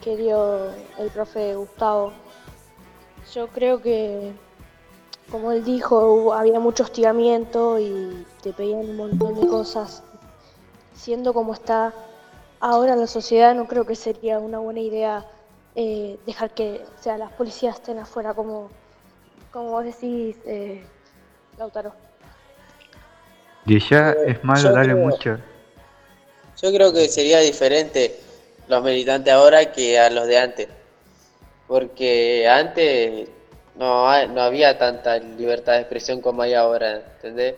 que dio el profe Gustavo. Yo creo que, como él dijo, había mucho hostigamiento y te pedían un montón de cosas. Siendo como está ahora la sociedad, no creo que sería una buena idea eh, dejar que sea, las policías estén afuera, como, como vos decís, Lautaro. Y ya es malo darle mucho yo creo que sería diferente los militantes ahora que a los de antes. Porque antes no, no había tanta libertad de expresión como hay ahora, ¿entendés?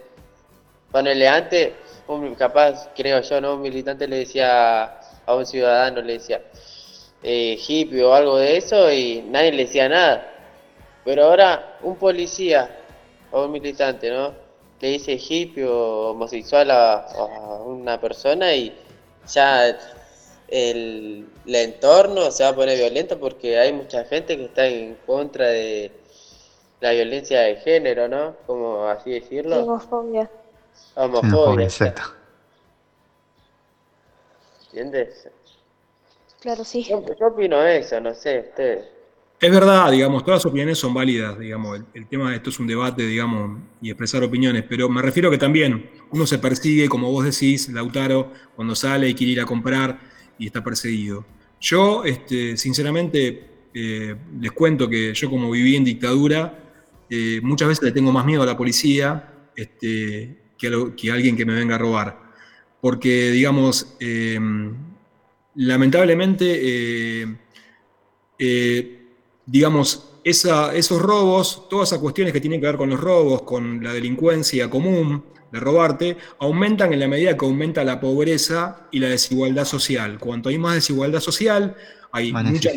Ponele antes, un, capaz, creo yo, ¿no? Un militante le decía a un ciudadano, le decía eh, hippie o algo de eso y nadie le decía nada. Pero ahora un policía o un militante, ¿no? Le dice hippie o homosexual a una persona y ya el, entorno se va a poner violento porque hay mucha gente que está en contra de la violencia de género, ¿no? Como así decirlo. Homofobia. Homofobia. ¿Entiendes? Claro, sí. Yo, opino eso, no sé, ustedes. Es verdad, digamos, todas las opiniones son válidas, digamos, el, tema de esto es un debate, digamos, y expresar opiniones, pero me refiero que también uno se persigue, como vos decís, Lautaro, cuando sale y quiere ir a comprar y está perseguido. Yo, este, sinceramente, eh, les cuento que yo como viví en dictadura, eh, muchas veces le tengo más miedo a la policía este, que, a alguien que me venga a robar. Porque, digamos, eh, lamentablemente digamos, esos robos, todas esas cuestiones que tienen que ver con los robos, con la delincuencia común de robarte, aumentan en la medida que aumenta la pobreza y la desigualdad social. Cuanto hay más desigualdad social, hay mucha,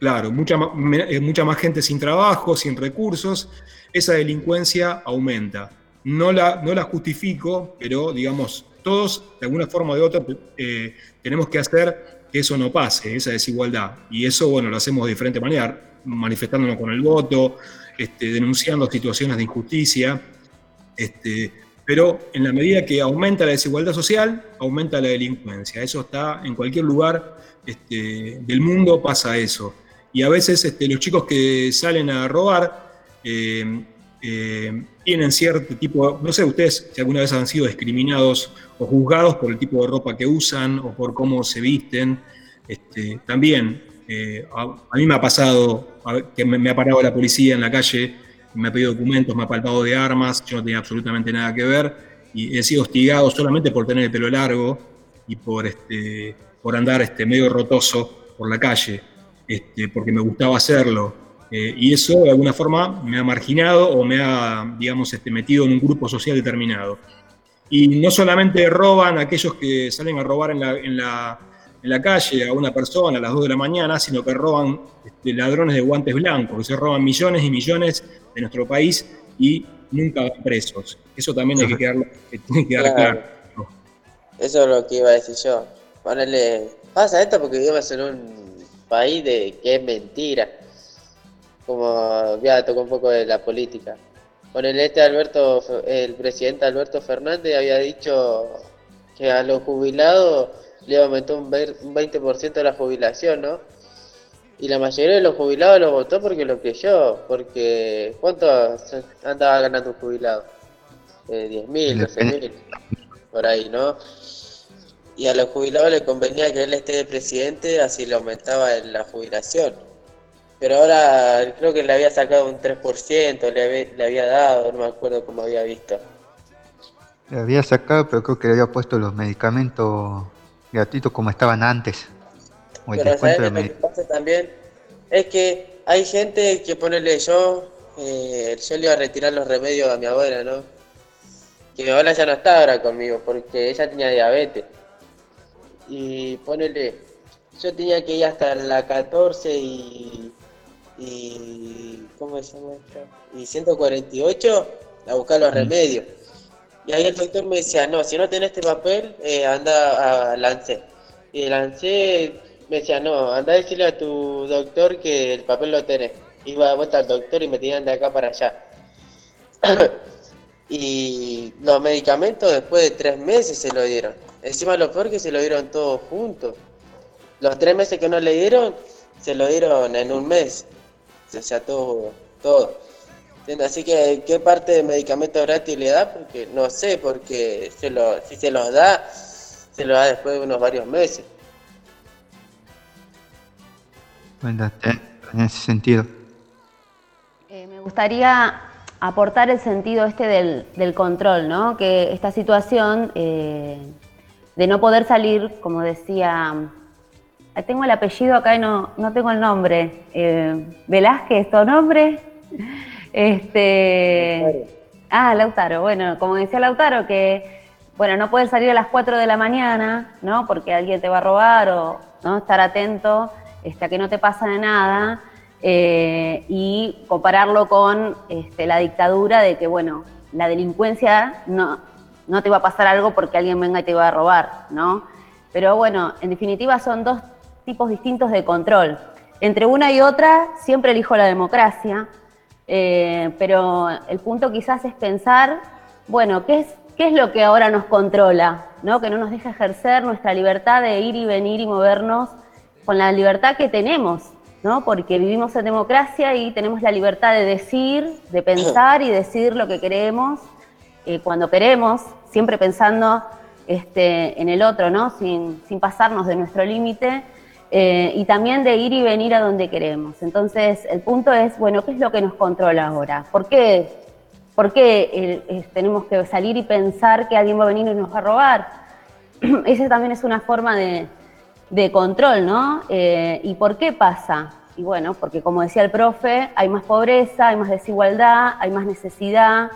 claro, mucha, eh, mucha más gente sin trabajo, sin recursos, esa delincuencia aumenta. No la, no la justifico, pero digamos, todos de alguna forma o de otra eh, tenemos que hacer que eso no pase, esa desigualdad. Y eso, bueno, lo hacemos de diferente manera, manifestándonos con el voto, este, denunciando situaciones de injusticia, este, pero en la medida que aumenta la desigualdad social, aumenta la delincuencia. Eso está en cualquier lugar este, del mundo, pasa eso. Y a veces los chicos que salen a robar, eh, eh, tienen cierto tipo, no sé ustedes si alguna vez han sido discriminados o juzgados por el tipo de ropa que usan o por cómo se visten. Este, también eh, a, mí me ha pasado que me, ha parado la policía en la calle, me ha pedido documentos, me ha palpado de armas, yo no tenía absolutamente nada que ver y he sido hostigado solamente por tener el pelo largo y por, este, por andar este, medio rotoso por la calle, este, porque me gustaba hacerlo. Eh, y eso de alguna forma me ha marginado o me ha, digamos, este, metido en un grupo social determinado. Y no solamente roban aquellos que salen a robar en la, en la, en la calle a una persona a las 2 de la mañana, sino que roban este, ladrones de guantes blancos, que se roban millones y millones de nuestro país y nunca van presos. Eso también hay que quedar, tiene que quedar claro. Eso es lo que iba a decir yo. Ponerle, pasa esto porque vivimos en un país de que es mentira como ya tocó un poco de la política. Con el este Alberto, el presidente Alberto Fernández había dicho que a los jubilados le aumentó un 20% de la jubilación, ¿no? Y la mayoría de los jubilados lo votó porque lo creyó, porque ¿cuánto andaba ganando un jubilado? Eh, 10 mil, 12 mil, por ahí, ¿no? Y a los jubilados les convenía que él esté de presidente, así le aumentaba la jubilación pero ahora creo que le había sacado un 3%, le había, le había dado, no me acuerdo cómo había visto. Le había sacado, pero creo que le había puesto los medicamentos gratuitos como estaban antes. pero ¿sabes lo que pasa también? Es que hay gente que ponele yo, eh, yo le iba a retirar los remedios a mi abuela, ¿no? Que mi abuela ya no está ahora conmigo porque ella tenía diabetes. Y ponele, yo tenía que ir hasta la 14 y y ¿cómo se llama esto? Y 148 a buscar los remedios. Y ahí el doctor me decía, no, si no tenés este papel, eh, anda a Lance. Y Lance me decía, no, anda a decirle a tu doctor que el papel lo tenés. Iba de vuelta al doctor y me tenían de acá para allá. y los medicamentos después de tres meses se lo dieron. Encima lo peor que se lo dieron todos juntos. Los tres meses que no le dieron, se lo dieron en un mes o sea, todo, todo. Así que, ¿qué parte de medicamento gratis le da? Porque no sé, porque se lo, si se los da, se lo da después de unos varios meses. Bueno, en ese sentido. Eh, me gustaría aportar el sentido este del, del control, ¿no? Que esta situación eh, de no poder salir, como decía tengo el apellido acá y no, no tengo el nombre. Eh, Velázquez, ¿tu nombre? Este. Ah, Lautaro. Bueno, como decía Lautaro, que bueno, no puedes salir a las 4 de la mañana, ¿no? Porque alguien te va a robar o ¿no? estar atento este, a que no te pasa de nada. Eh, y compararlo con este, la dictadura de que, bueno, la delincuencia no, no te va a pasar algo porque alguien venga y te va a robar, ¿no? Pero bueno, en definitiva son dos tipos distintos de control. Entre una y otra siempre elijo la democracia, eh, pero el punto quizás es pensar, bueno, ¿qué es, ¿qué es lo que ahora nos controla? ¿no? Que no nos deja ejercer nuestra libertad de ir y venir y movernos con la libertad que tenemos, ¿no? porque vivimos en democracia y tenemos la libertad de decir, de pensar y decidir lo que queremos eh, cuando queremos, siempre pensando este, en el otro, ¿no? sin, sin pasarnos de nuestro límite eh, y también de ir y venir a donde queremos. Entonces, el punto es, bueno, ¿qué es lo que nos controla ahora? ¿Por qué, por qué eh, tenemos que salir y pensar que alguien va a venir y nos va a robar? Esa también es una forma de, control, ¿no? Eh, ¿Y por qué pasa? Y bueno, porque como decía el profe, hay más pobreza, hay más desigualdad, hay más necesidad.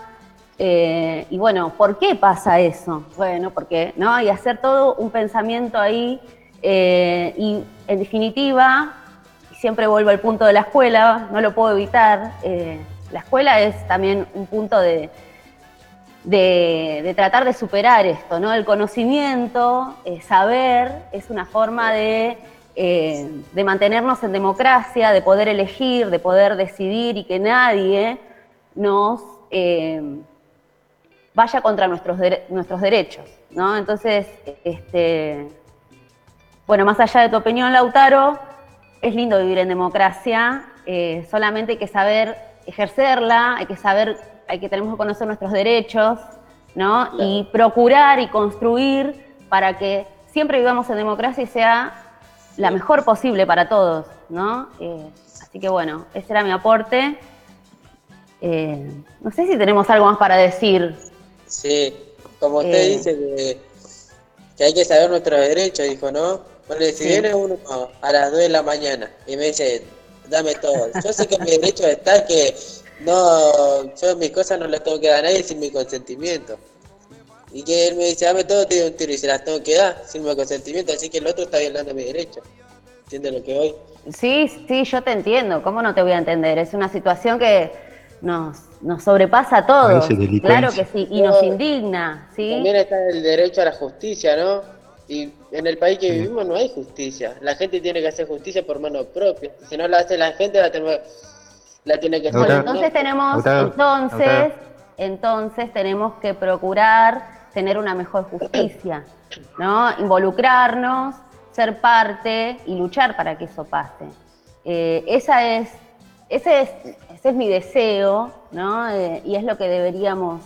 y bueno, ¿por qué pasa eso? Bueno, porque, ¿no? Hay hacer todo un pensamiento ahí eh, y en definitiva, siempre vuelvo al punto de la escuela, no lo puedo evitar. Eh, la escuela es también un punto de, de, tratar de superar esto, ¿no? El conocimiento, eh, saber, es una forma de, de, mantenernos en democracia, de poder elegir, de poder decidir y que nadie nos vaya contra nuestros, nuestros derechos, ¿no? Entonces, este bueno, más allá de tu opinión, Lautaro, es lindo vivir en democracia, eh, solamente hay que saber ejercerla, hay que saber hay que tenemos que conocer nuestros derechos, ¿no? Y procurar y construir para que siempre vivamos en democracia y sea la mejor posible para todos, ¿no? Eh, así que bueno, ese era mi aporte. Eh, no sé si tenemos algo más para decir. Sí, como usted Eh. dice que, que hay que saber nuestros derechos, dijo, ¿no? Bueno, si Sí. viene uno a las 2 de la mañana y me dice, dame todo, yo sé que mi derecho está que no, yo mis cosas no las tengo que dar a nadie sin mi consentimiento. Y que él me dice, dame todo, te doy un tiro y se las tengo que dar sin mi consentimiento, así que el otro está violando mi derecho. ¿Entiendes lo que voy? Sí, sí, yo te entiendo. ¿Cómo no te voy a entender? Es una situación que nos, nos sobrepasa a todos. Claro que sí, y nos indigna, ¿sí? También está el derecho a la justicia, ¿no? Y en el país que vivimos no hay justicia. La gente tiene que hacer justicia por mano propia. Si no la hace la gente, la, tenemos- la tiene que hacer. Bueno, entonces tenemos, entonces, entonces tenemos que procurar tener una mejor justicia, ¿no? Involucrarnos, ser parte y luchar para que eso pase. Eh, esa es, ese es, ese es mi deseo, ¿no? Eh, y es lo que deberíamos,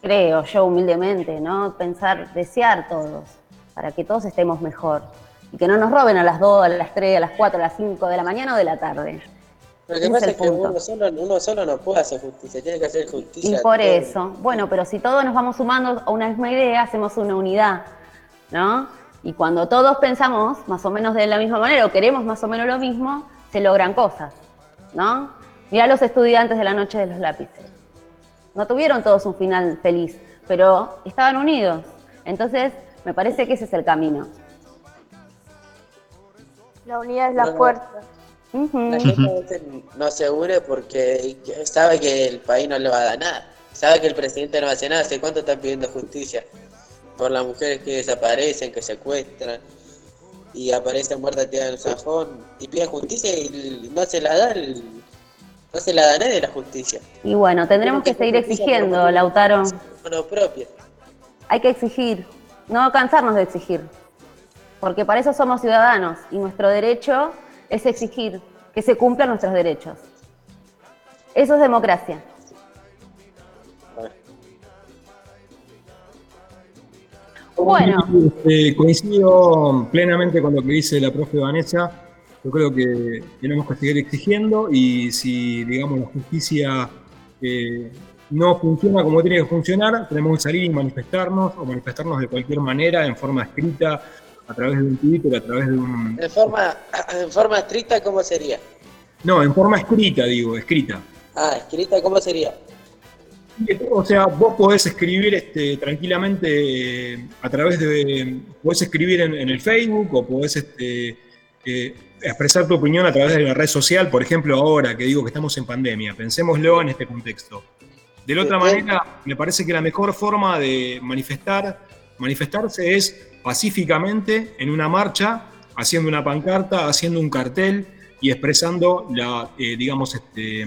creo yo humildemente, ¿no? Pensar, desear todos, para que todos estemos mejor. Y que no nos roben a las 2, a las 3, a las 4, a las 5 de la mañana o de la tarde. Lo que pasa es que uno solo, uno solo no puede hacer justicia, tiene que hacer justicia. Y por eso, bueno, pero si todos nos vamos sumando a una misma idea, hacemos una unidad, ¿no? Y cuando todos pensamos más o menos de la misma manera o queremos más o menos lo mismo, se logran cosas, ¿no? Mirá los estudiantes de la noche de los lápices. No tuvieron todos un final feliz, pero estaban unidos. Entonces, me parece que ese es el camino. La unidad es la fuerza. Ujú. La gente a veces no se une porque sabe que el país no le va a dar nada. Sabe que el presidente no hace nada. ¿Hace cuánto están pidiendo justicia? Por las mujeres que desaparecen, que secuestran y aparecen muertas tiradas en el zafón y piden justicia y no se la da el- no se la da a nadie la justicia. Y bueno, tendremos que seguir exigiendo, Lautaro. Propia. Hay que exigir, no cansarnos de exigir, porque para eso somos ciudadanos y nuestro derecho es exigir que se cumplan nuestros derechos. Eso es democracia. Bueno, Este, coincido plenamente con lo que dice la profe Vanessa. Yo creo que tenemos que seguir exigiendo y si, digamos, la justicia eh, no funciona como tiene que funcionar, tenemos que salir y manifestarnos o manifestarnos de cualquier manera, en forma escrita, a través de un Twitter, a través de un... En forma, en forma estricta, ¿cómo sería? No, en forma escrita, digo, escrita. Ah, escrita, ¿cómo sería? O sea, vos podés escribir este, tranquilamente a través de. Podés escribir en, en el Facebook o podés este, eh, expresar tu opinión a través de la red social, por ejemplo, ahora que digo que estamos en pandemia. Pensémoslo en este contexto. De la otra manera, me parece que la mejor forma de manifestar, manifestarse es pacíficamente en una marcha, haciendo una pancarta, haciendo un cartel y expresando la, eh, digamos, este,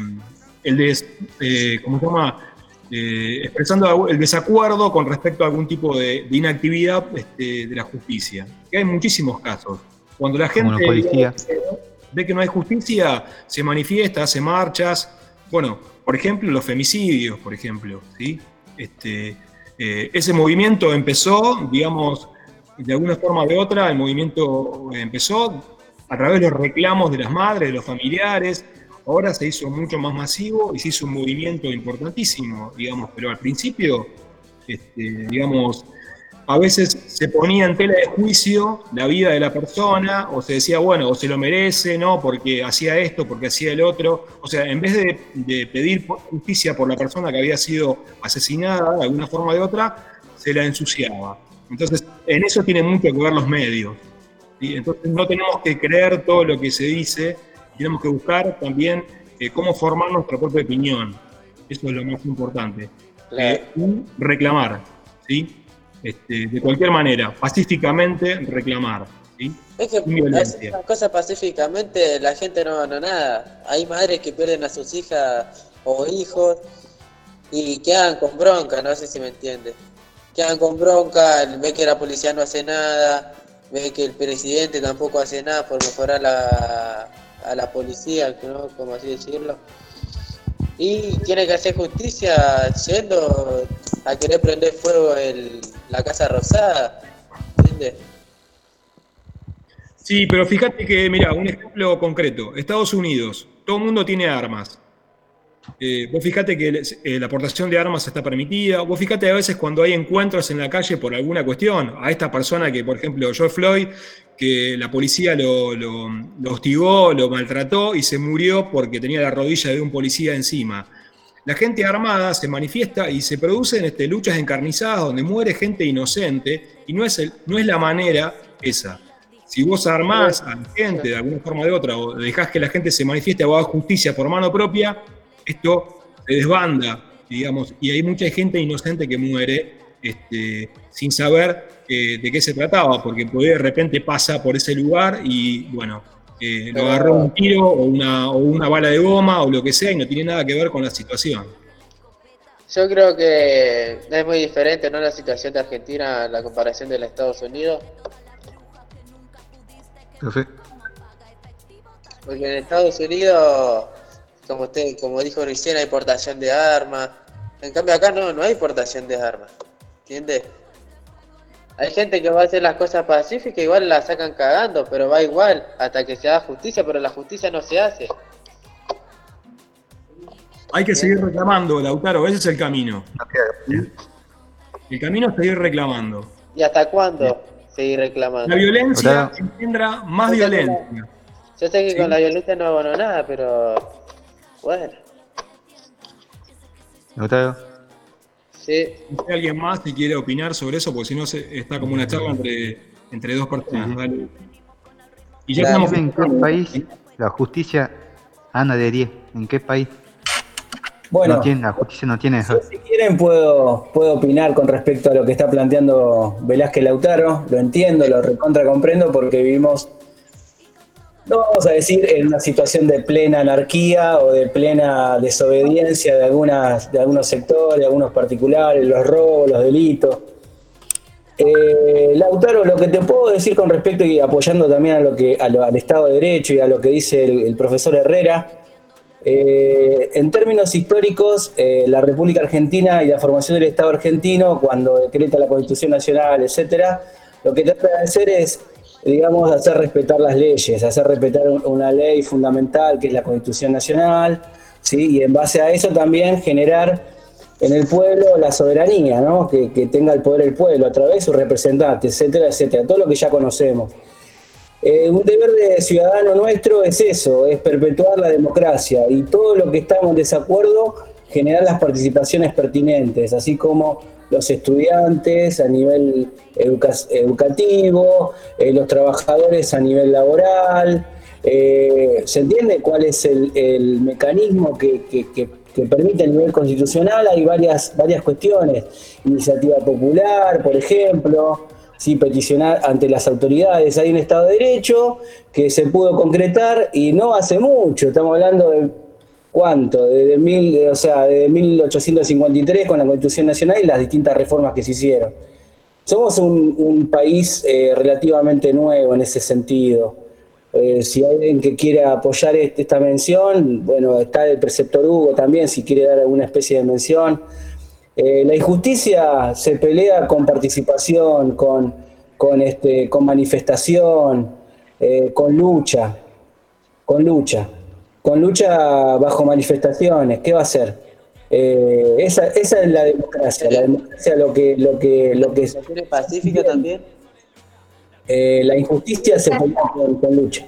el des, eh, ¿cómo se llama? Eh, expresando el desacuerdo con respecto a algún tipo de, de inactividad este, de la justicia. Que hay muchísimos casos. Cuando la gente ve que no hay justicia, se manifiesta, hace marchas. Bueno, por ejemplo, los femicidios, por ejemplo, ¿sí? Este, eh, ese movimiento empezó, digamos, de alguna forma o de otra, el movimiento empezó a través de los reclamos de las madres, de los familiares. Ahora se hizo mucho más masivo y se hizo un movimiento importantísimo, digamos, pero al principio, este, digamos, a veces se ponía en tela de juicio la vida de la persona, o se decía, bueno, o se lo merece, ¿no? Porque hacía esto, porque hacía el otro. O sea, en vez de, de pedir justicia por la persona que había sido asesinada de alguna forma o de otra, se la ensuciaba. Entonces, en eso tienen mucho que ver los medios. ¿sí? Entonces, no tenemos que creer todo lo que se dice, tenemos que buscar también eh, cómo formar nuestra propia opinión. Eso es lo más importante. Eh, y reclamar, ¿sí? Este, de cualquier manera, pacíficamente reclamar, ¿sí? Es que hacer las cosas pacíficamente la gente no no nada. Hay madres que pierden a sus hijas o hijos y quedan con bronca, no sé si me entiende. Quedan con bronca, ve que la policía no hace nada, ve que el presidente tampoco hace nada por mejorar la, a la policía, ¿no? como así decirlo. Y tiene que hacer justicia yendo a querer prender fuego el, la Casa Rosada. ¿Entiendes? Sí, pero fíjate que, mira, un ejemplo concreto. Estados Unidos, todo el mundo tiene armas. Eh, vos fíjate que eh, la aportación de armas está permitida. Vos fíjate a veces cuando hay encuentros en la calle por alguna cuestión. A esta persona que, por ejemplo, George Floyd, que la policía lo, lo, lo hostigó, lo maltrató y se murió porque tenía la rodilla de un policía encima. La gente armada se manifiesta y se producen este, luchas encarnizadas donde muere gente inocente y no es, no es la manera esa. Si vos armás a la gente de alguna forma o de otra o dejás que la gente se manifieste a justicia por mano propia, esto se desbanda, digamos, y hay mucha gente inocente que muere este, sin saber eh, de qué se trataba, porque de repente pasa por ese lugar y, bueno, eh, lo agarró un tiro o una, o una bala de goma o lo que sea y no tiene nada que ver con la situación. Yo creo que es muy diferente, ¿no? La situación de Argentina a la comparación de los Estados Unidos. Perfecto. Porque en Estados Unidos, como usted, como dijo recién, hay portación de armas. En cambio acá no, no hay portación de armas. ¿Entiendes? Hay gente que va a hacer las cosas pacíficas, igual la sacan cagando, pero va igual, hasta que se haga justicia, pero la justicia no se hace. Hay que seguir reclamando, Lautaro, ese es el camino. El camino es seguir reclamando. ¿Y hasta cuándo seguir reclamando? La violencia engendra más Yo violencia. la- Yo sé que Sí. con la violencia no hago nada, pero bueno, Lautaro. Sí. ¿Hay alguien más que quiere opinar sobre eso? Porque si no se- está como una charla entre, entre dos personas. Dale. Y ya estamos ¿En qué país la justicia anda de 10? ¿En qué país? Bueno. no tiene, la justicia no tiene eso. Si quieren puedo, puedo opinar con respecto a lo que está planteando Velázquez Lautaro, lo entiendo, lo recontra comprendo porque vivimos, no vamos a decir en una situación de plena anarquía o de plena desobediencia de, algunas, de algunos sectores, de algunos particulares, los robos, los delitos. Eh, Lautaro, lo que te puedo decir con respecto y apoyando también a lo que, a lo- al Estado de Derecho y a lo que dice el, profesor Herrera, eh, en términos históricos, eh, la República Argentina y la formación del Estado argentino, cuando decreta la Constitución Nacional, etcétera, lo que trata de hacer es, digamos, hacer respetar las leyes, hacer respetar un- una ley fundamental que es la Constitución Nacional, ¿sí? y en base a eso también generar en el pueblo la soberanía, ¿no? que, que tenga el poder el pueblo a través de sus representantes, etcétera, etcétera, todo lo que ya conocemos. Eh, un deber de ciudadano nuestro es eso, es perpetuar la democracia y todo lo que estamos en desacuerdo, generar las participaciones pertinentes, así como los estudiantes a nivel educa- educativo, eh, los trabajadores a nivel laboral. eh, ¿Se entiende cuál es el, el mecanismo que, permite a nivel constitucional? Hay varias, varias cuestiones. Iniciativa popular, por ejemplo sí, peticionar ante las autoridades. Hay un Estado de Derecho que se pudo concretar y no hace mucho, estamos hablando de cuánto, desde mil, o sea, de 1853 con la Constitución Nacional y las distintas reformas que se hicieron. Somos un, país eh, relativamente nuevo en ese sentido. Eh, si alguien que quiere apoyar este- esta mención, bueno, está el preceptor Hugo también, si quiere dar alguna especie de mención. Eh, la injusticia se pelea con participación, con, con, este, con manifestación, con lucha, con lucha, con lucha bajo manifestaciones. ¿Qué va a hacer? Eh, esa, esa es la democracia. La democracia lo que, lo que, lo que es, ¿Tiene pacífica también? eh, la injusticia se pelea con, con lucha.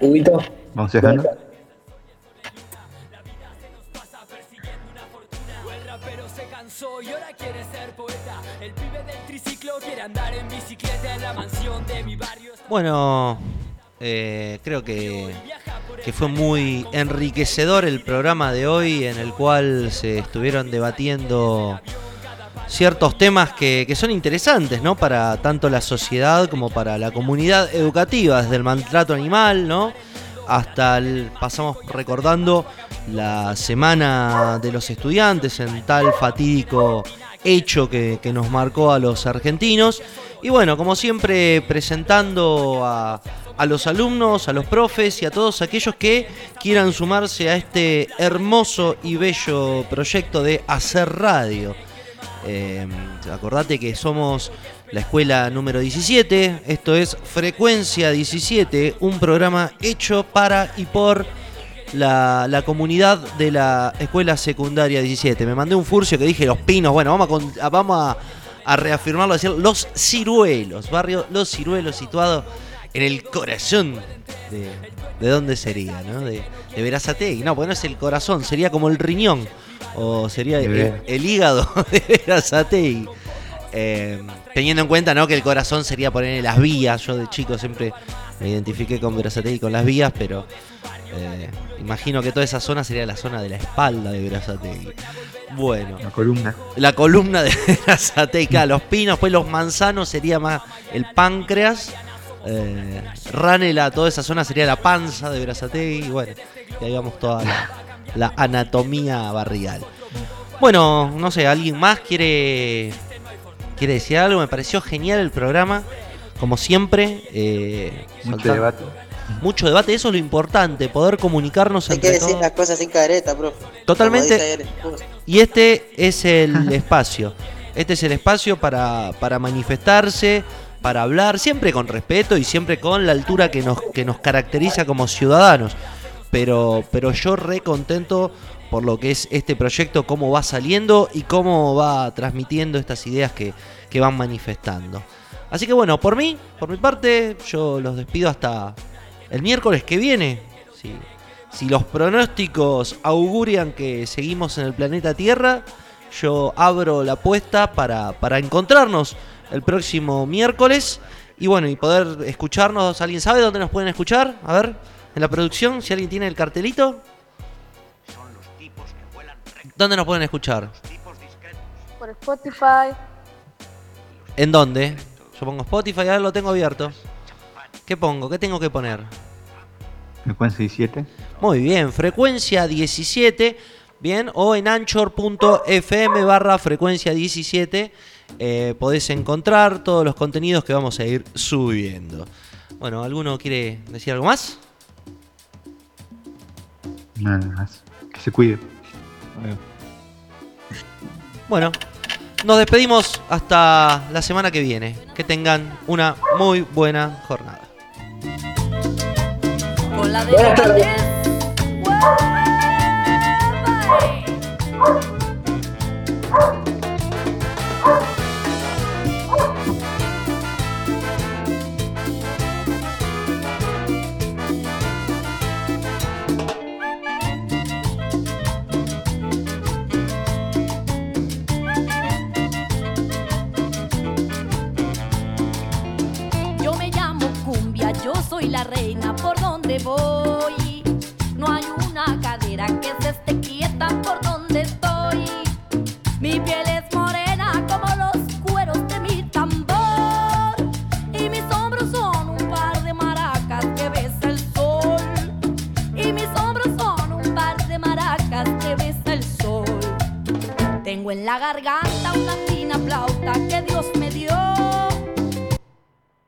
Huguito. Vamos dejando. El rapero se cansó y ahora quiere ser poeta. El pibe del triciclo quiere andar en bicicleta en la mansión de mi barrio. Bueno, eh, creo que, que fue muy enriquecedor el programa de hoy en el cual se estuvieron debatiendo ciertos temas que, que son interesantes, ¿no? Para tanto la sociedad como para la comunidad educativa, desde el maltrato animal, ¿no? Hasta el, pasamos recordando la semana de los estudiantes en tal fatídico hecho que, que nos marcó a los argentinos. Y bueno, como siempre, presentando a, a los alumnos, a los profes y a todos aquellos que quieran sumarse a este hermoso y bello proyecto de hacer radio. Eh, acordate que somos la escuela número 17, esto es Frecuencia 17, un programa hecho para y por la, la comunidad de la escuela secundaria 17. Me mandé un furcio que dije Los Pinos, bueno, vamos a, vamos a, a reafirmarlo, a decir Los Ciruelos, barrio Los Ciruelos situado en el corazón de, de dónde sería, ¿no? De, de Verazategui. No, porque no es el corazón, sería como el riñón. O sería el hígado de Verazategui. Eh, teniendo en cuenta ¿no? que el corazón sería poner las vías. Yo de chico siempre me identifiqué con Verazategui con las vías, pero eh, imagino que toda esa zona sería la zona de la espalda de Verazategui. Bueno. La columna. La columna de Verazategui, claro, los pinos, pues los manzanos sería más el páncreas. Eh, Ranela, toda esa zona sería la panza de Verazategui. y Bueno, y ahí vamos toda la, la anatomía barrial. Bueno, no sé, ¿alguien más quiere, quiere decir algo? Me pareció genial el programa. Como siempre, eh, Mucho debate. Mucho debate, eso es lo importante, poder comunicarnos Hay que entre decir todos. las cosas sin careta, bro. Totalmente. Y este es el espacio. Este es el espacio para, para manifestarse, para hablar, siempre con respeto y siempre con la altura que nos, que nos caracteriza como ciudadanos. Pero, pero yo re contento por lo que es este proyecto, cómo va saliendo y cómo va transmitiendo estas ideas que, que van manifestando. Así que bueno, por mí, por mi parte, yo los despido hasta el miércoles que viene. Si, si los pronósticos augurian que seguimos en el planeta Tierra, yo abro la apuesta para, para encontrarnos el próximo miércoles y bueno, y poder escucharnos. ¿Alguien sabe dónde nos pueden escuchar? A ver, en la producción, si alguien tiene el cartelito. ¿Dónde nos pueden escuchar? Por Spotify. ¿En dónde? Yo pongo Spotify, a ver, lo tengo abierto. ¿Qué pongo? ¿Qué tengo que poner? Frecuencia 17. Muy bien, frecuencia 17, bien, o en anchor.fm barra frecuencia 17 eh, podés encontrar todos los contenidos que vamos a ir subiendo. Bueno, ¿alguno quiere decir algo más? Nada más. Que se cuide. Bueno, nos despedimos hasta la semana que viene. Que tengan una muy buena jornada. Buenas tardes. Reina por donde voy. No hay una cadera que se esté quieta por donde estoy. Mi piel es morena como los cueros de mi tambor. Y mis hombros son un par de maracas que besa el sol. Y mis hombros son un par de maracas que besa el sol. Tengo en la garganta